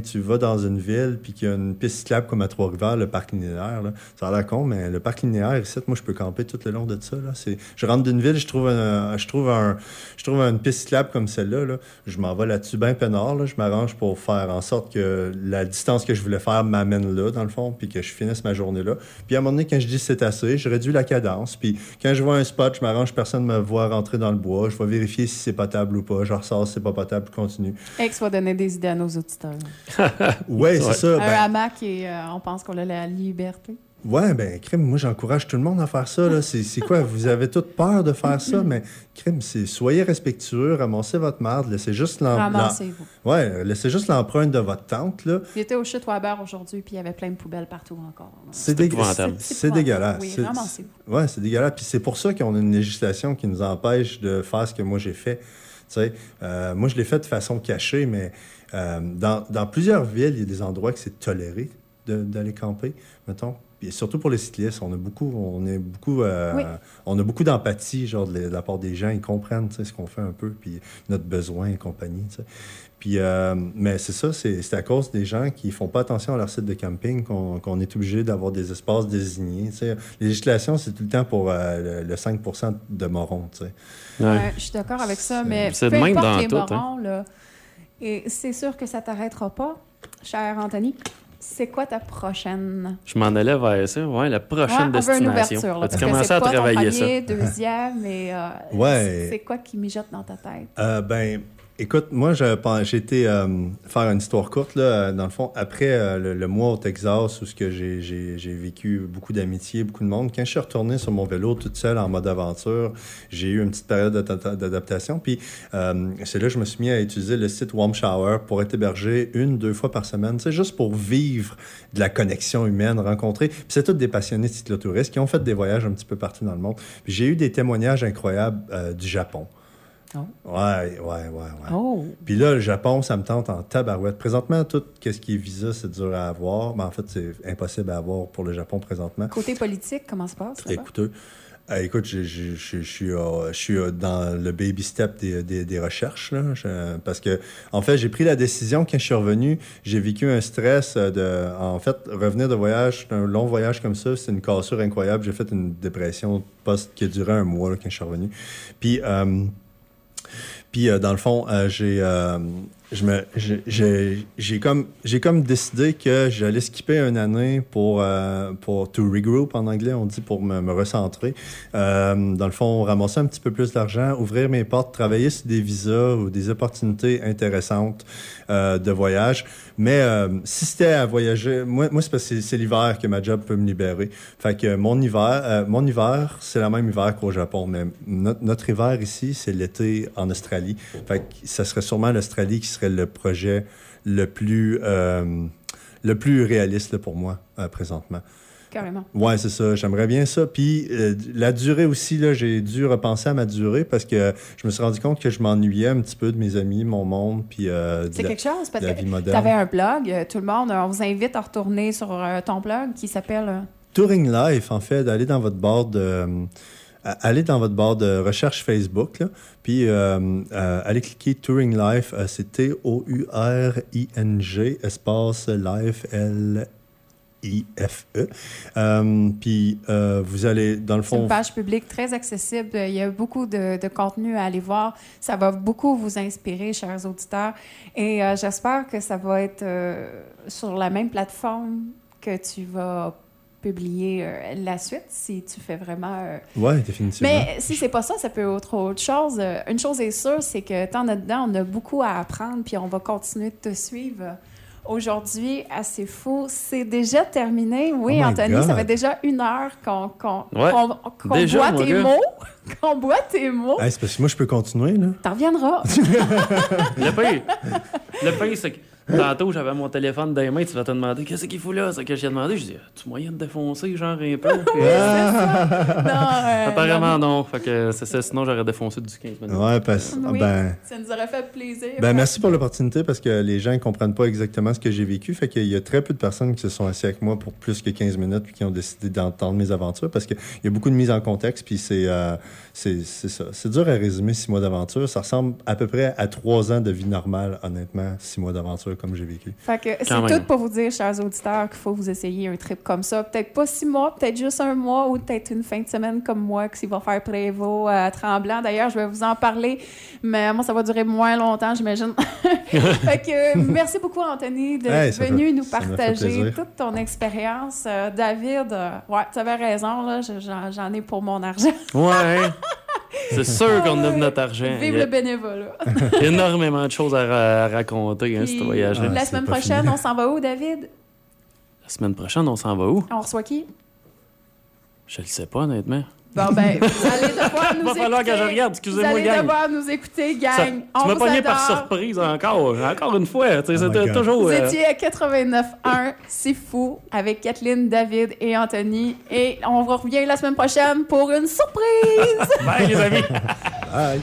tu vas dans une ville puis qu'il y a une piste cyclable comme à Trois-Rivières, le parc linéaire, là, ça a l'air con, mais le parc linéaire, moi, je peux camper tout le long de ça. Là. Je rentre d'une ville, je trouve, un, je, trouve un, je trouve une piste cyclable comme celle-là. Là. Je m'en vais là-dessus bien peinard. Là. Je m'arrange pour faire en sorte que la distance que je voulais faire m'amène là, dans le fond, puis que je finisse ma journée-là. Puis à un moment donné, quand je dis c'est assez, je réduis la cadence. Puis quand je vois un spot, je m'arrange, personne ne me voit rentrer dans le bois. Je vais vérifier si c'est potable ou pas. Je ressors si c'est pas potable, je continue. Ex va donner des idées à nos auditeurs. Ouais, c'est ça. Un ben- hamac et euh, on pense qu'on a la liberté. Ouais, ben, crime, moi, j'encourage tout le monde à faire ça. là. C'est quoi? Vous avez toute peur de faire ça, mais crime, c'est soyez respectueux, ramassez votre marde, laissez juste l'em- l'em- Ramassez-vous. Ouais, laissez juste l'empreinte de votre tente, là. J'étais au chute Weber aujourd'hui, puis il y avait plein de poubelles partout encore. C'est épouvantable. c'est- dégueulasse. Oui, C'est- ramassez-vous. Ouais, c'est dégueulasse. Puis c'est pour ça qu'on a une législation qui nous empêche de faire ce que moi j'ai fait. Tu sais, euh, moi, je l'ai fait de façon cachée, mais euh, dans, dans plusieurs villes, il y a des endroits que c'est toléré de- d'aller camper, mettons. Puis surtout pour les cyclistes, on a beaucoup, on est beaucoup, euh, Oui. on a beaucoup d'empathie, genre de, la- de la part des gens, ils comprennent, tu sais, ce qu'on fait un peu, puis notre besoin et compagnie, tu sais. Puis, euh, mais c'est ça, c'est à cause des gens qui font pas attention à leur site de camping qu'on est obligé d'avoir des espaces désignés. tu sais. Les législations, c'est tout le temps pour euh, le, le 5 de morons. tu sais. Ouais. Ouais, je suis d'accord avec ça, mais c'est peu même importe dans les tout, hein. morons, là, et c'est sûr que ça t'arrêtera pas, cher Anthony. C'est quoi ta prochaine? Je m'en allais vers ça. Ouais, la Ouais, prochaine on veut une destination. ouverture. Là, commencé c'est à pas ton travailler ça? premier, deuxième, mais euh, Ouais. c'est quoi qui mijote dans ta tête? Euh, ben, écoute, moi, j'ai été euh, faire une histoire courte, là, euh, dans le fond, après euh, le, mois au Texas, où j'ai- vécu beaucoup d'amitié, beaucoup de monde, quand je suis retourné sur mon vélo toute seule en mode aventure, j'ai eu une petite période d'adapta- d'adaptation. Puis c'est là que je me suis mis à utiliser le site Warm Shower pour être hébergé une, deux fois par semaine, c'est juste pour vivre de la connexion humaine, rencontrer. Puis c'est tous des passionnés de cyclotouristes qui ont fait des voyages un petit peu partout dans le monde. J'ai eu des témoignages incroyables du Japon. Oh. Ouais, ouais, ouais, ouais. Oh! Puis là, le Japon, ça me tente en tabarouette. Présentement, tout ce qui est visa, c'est dur à avoir. Mais en fait, c'est impossible à avoir pour le Japon présentement. Côté politique, comment ça se passe? là-bas? Écoutez, euh, écoute, je, je- je- je suis, euh, je suis euh, dans le baby step des, des- des recherches. Là, parce que, en fait, j'ai pris la décision quand je suis revenu. J'ai vécu un stress de. En fait, revenir de voyage, un long voyage comme ça, c'est une cassure incroyable. J'ai fait une dépression post qui a duré un mois là, quand je suis revenu. Puis. euh, puis euh, dans le fond, euh, j'ai euh, je me j'ai- comme j'ai comme décidé que j'allais skipper une année pour euh, pour to regroup en anglais on dit pour me, me recentrer. Euh, dans le fond, ramasser un petit peu plus d'argent, ouvrir mes portes, travailler sur des visas ou des opportunités intéressantes euh, de voyage. Mais euh, si c'était à voyager, moi, c'est parce que c'est- l'hiver que ma job peut me libérer. Fait mon hiver, euh, mon hiver, c'est la même hiver qu'au Japon, mais notre, hiver ici, c'est l'été en Australie. Fait ça serait sûrement l'Australie qui serait le projet le plus euh, le plus réaliste pour moi présentement. Carrément. Ouais, c'est ça. J'aimerais bien ça. Puis euh, la durée aussi, là, j'ai dû repenser à ma durée parce que je me suis rendu compte que je m'ennuyais un petit peu de mes amis, mon monde, puis euh, C'est quelque chose parce que tu avais un blog, euh, tout le monde, on vous invite à retourner sur ton blog qui s'appelle Touring Life, en fait, d'aller dans votre barre de. Allez dans votre barre de recherche Facebook, là, puis euh, euh, allez cliquer Touring Life, euh, c'est T-O-U-R-I-N-G, espace Life, L-I-F-E. Euh, puis euh, vous allez, dans le C'est fond, une page publique très accessible. Il y a beaucoup de, de contenu à aller voir. Ça va beaucoup vous inspirer, chers auditeurs. Et euh, j'espère que ça va être sur la même plateforme que tu vas publier euh, la suite, si tu fais vraiment... euh, ouais, définitivement. Mais si c'est pas ça, ça peut être autre, chose. Une chose est sûre, c'est que tant dedans, on a beaucoup à apprendre, puis on va continuer de te suivre. Aujourd'hui, assez fou. C'est déjà terminé. Oui, Oh Anthony, God. ça fait déjà une heure qu'on Ouais. boit tes mots. qu'on boit tes mots. Hey, c'est parce que moi, je peux continuer, là. T'en reviendras. Le pire, le c'est que tantôt, j'avais mon téléphone dans les mains, tu vas te demander qu'est-ce qu'il faut là, c'est que j'ai demandé. Je dis, tu moyen de défoncer, genre un peu? Puis, euh, non, euh, apparemment, non. Fait que c'est ça, sinon j'aurais défoncé du 15 minutes. Ouais, parce Oui, ben. ça nous aurait fait plaisir. Ben, merci pour l'opportunité parce que les gens ne comprennent pas exactement ce que j'ai vécu. Fait qu'il y a très peu de personnes qui se sont assis avec moi pour plus que 15 minutes puis qui ont décidé d'entendre mes aventures parce qu'il y a beaucoup de mise en contexte puis c'est euh, c'est c'est ça. C'est dur à résumer six mois d'aventure. Ça ressemble à peu près à trois ans de vie normale, honnêtement, six mois d'aventure comme j'ai vécu. Fait que c'est tout pour vous dire, chers auditeurs, qu'il faut vous essayer un trip comme ça. Peut-être pas six mois, peut-être juste un mois ou peut-être une fin de semaine comme moi qui va faire Prévost à Tremblant. D'ailleurs, je vais vous en parler, mais moi, ça va durer moins longtemps, j'imagine. fait que merci beaucoup, Anthony, d'être Hey, venu fait- nous partager toute ton expérience. Euh, David, euh, ouais, tu avais raison, j'en j'en ai pour mon argent. Ouais. C'est sûr qu'on a de notre argent. Vive le bénévolat. énormément de choses à, ra- à raconter, hein, ce. Ah, la c'est semaine pas prochaine, fini. on s'en va où, David? La semaine prochaine, on s'en va où? On reçoit qui? Je le sais pas, honnêtement. Bon, ben, vous allez devoir nous Va falloir que je regarde, Vous excusez-moi, allez gang. devoir nous écouter, gang. Ça- On tu m'as vous pogné par surprise encore. Encore une fois. Oh C'était God. toujours. Vous euh, étiez à 89.1, c'est fou, avec Kathleen, David et Anthony. Et on vous revient la semaine prochaine pour une surprise! Bye, les amis. Bye!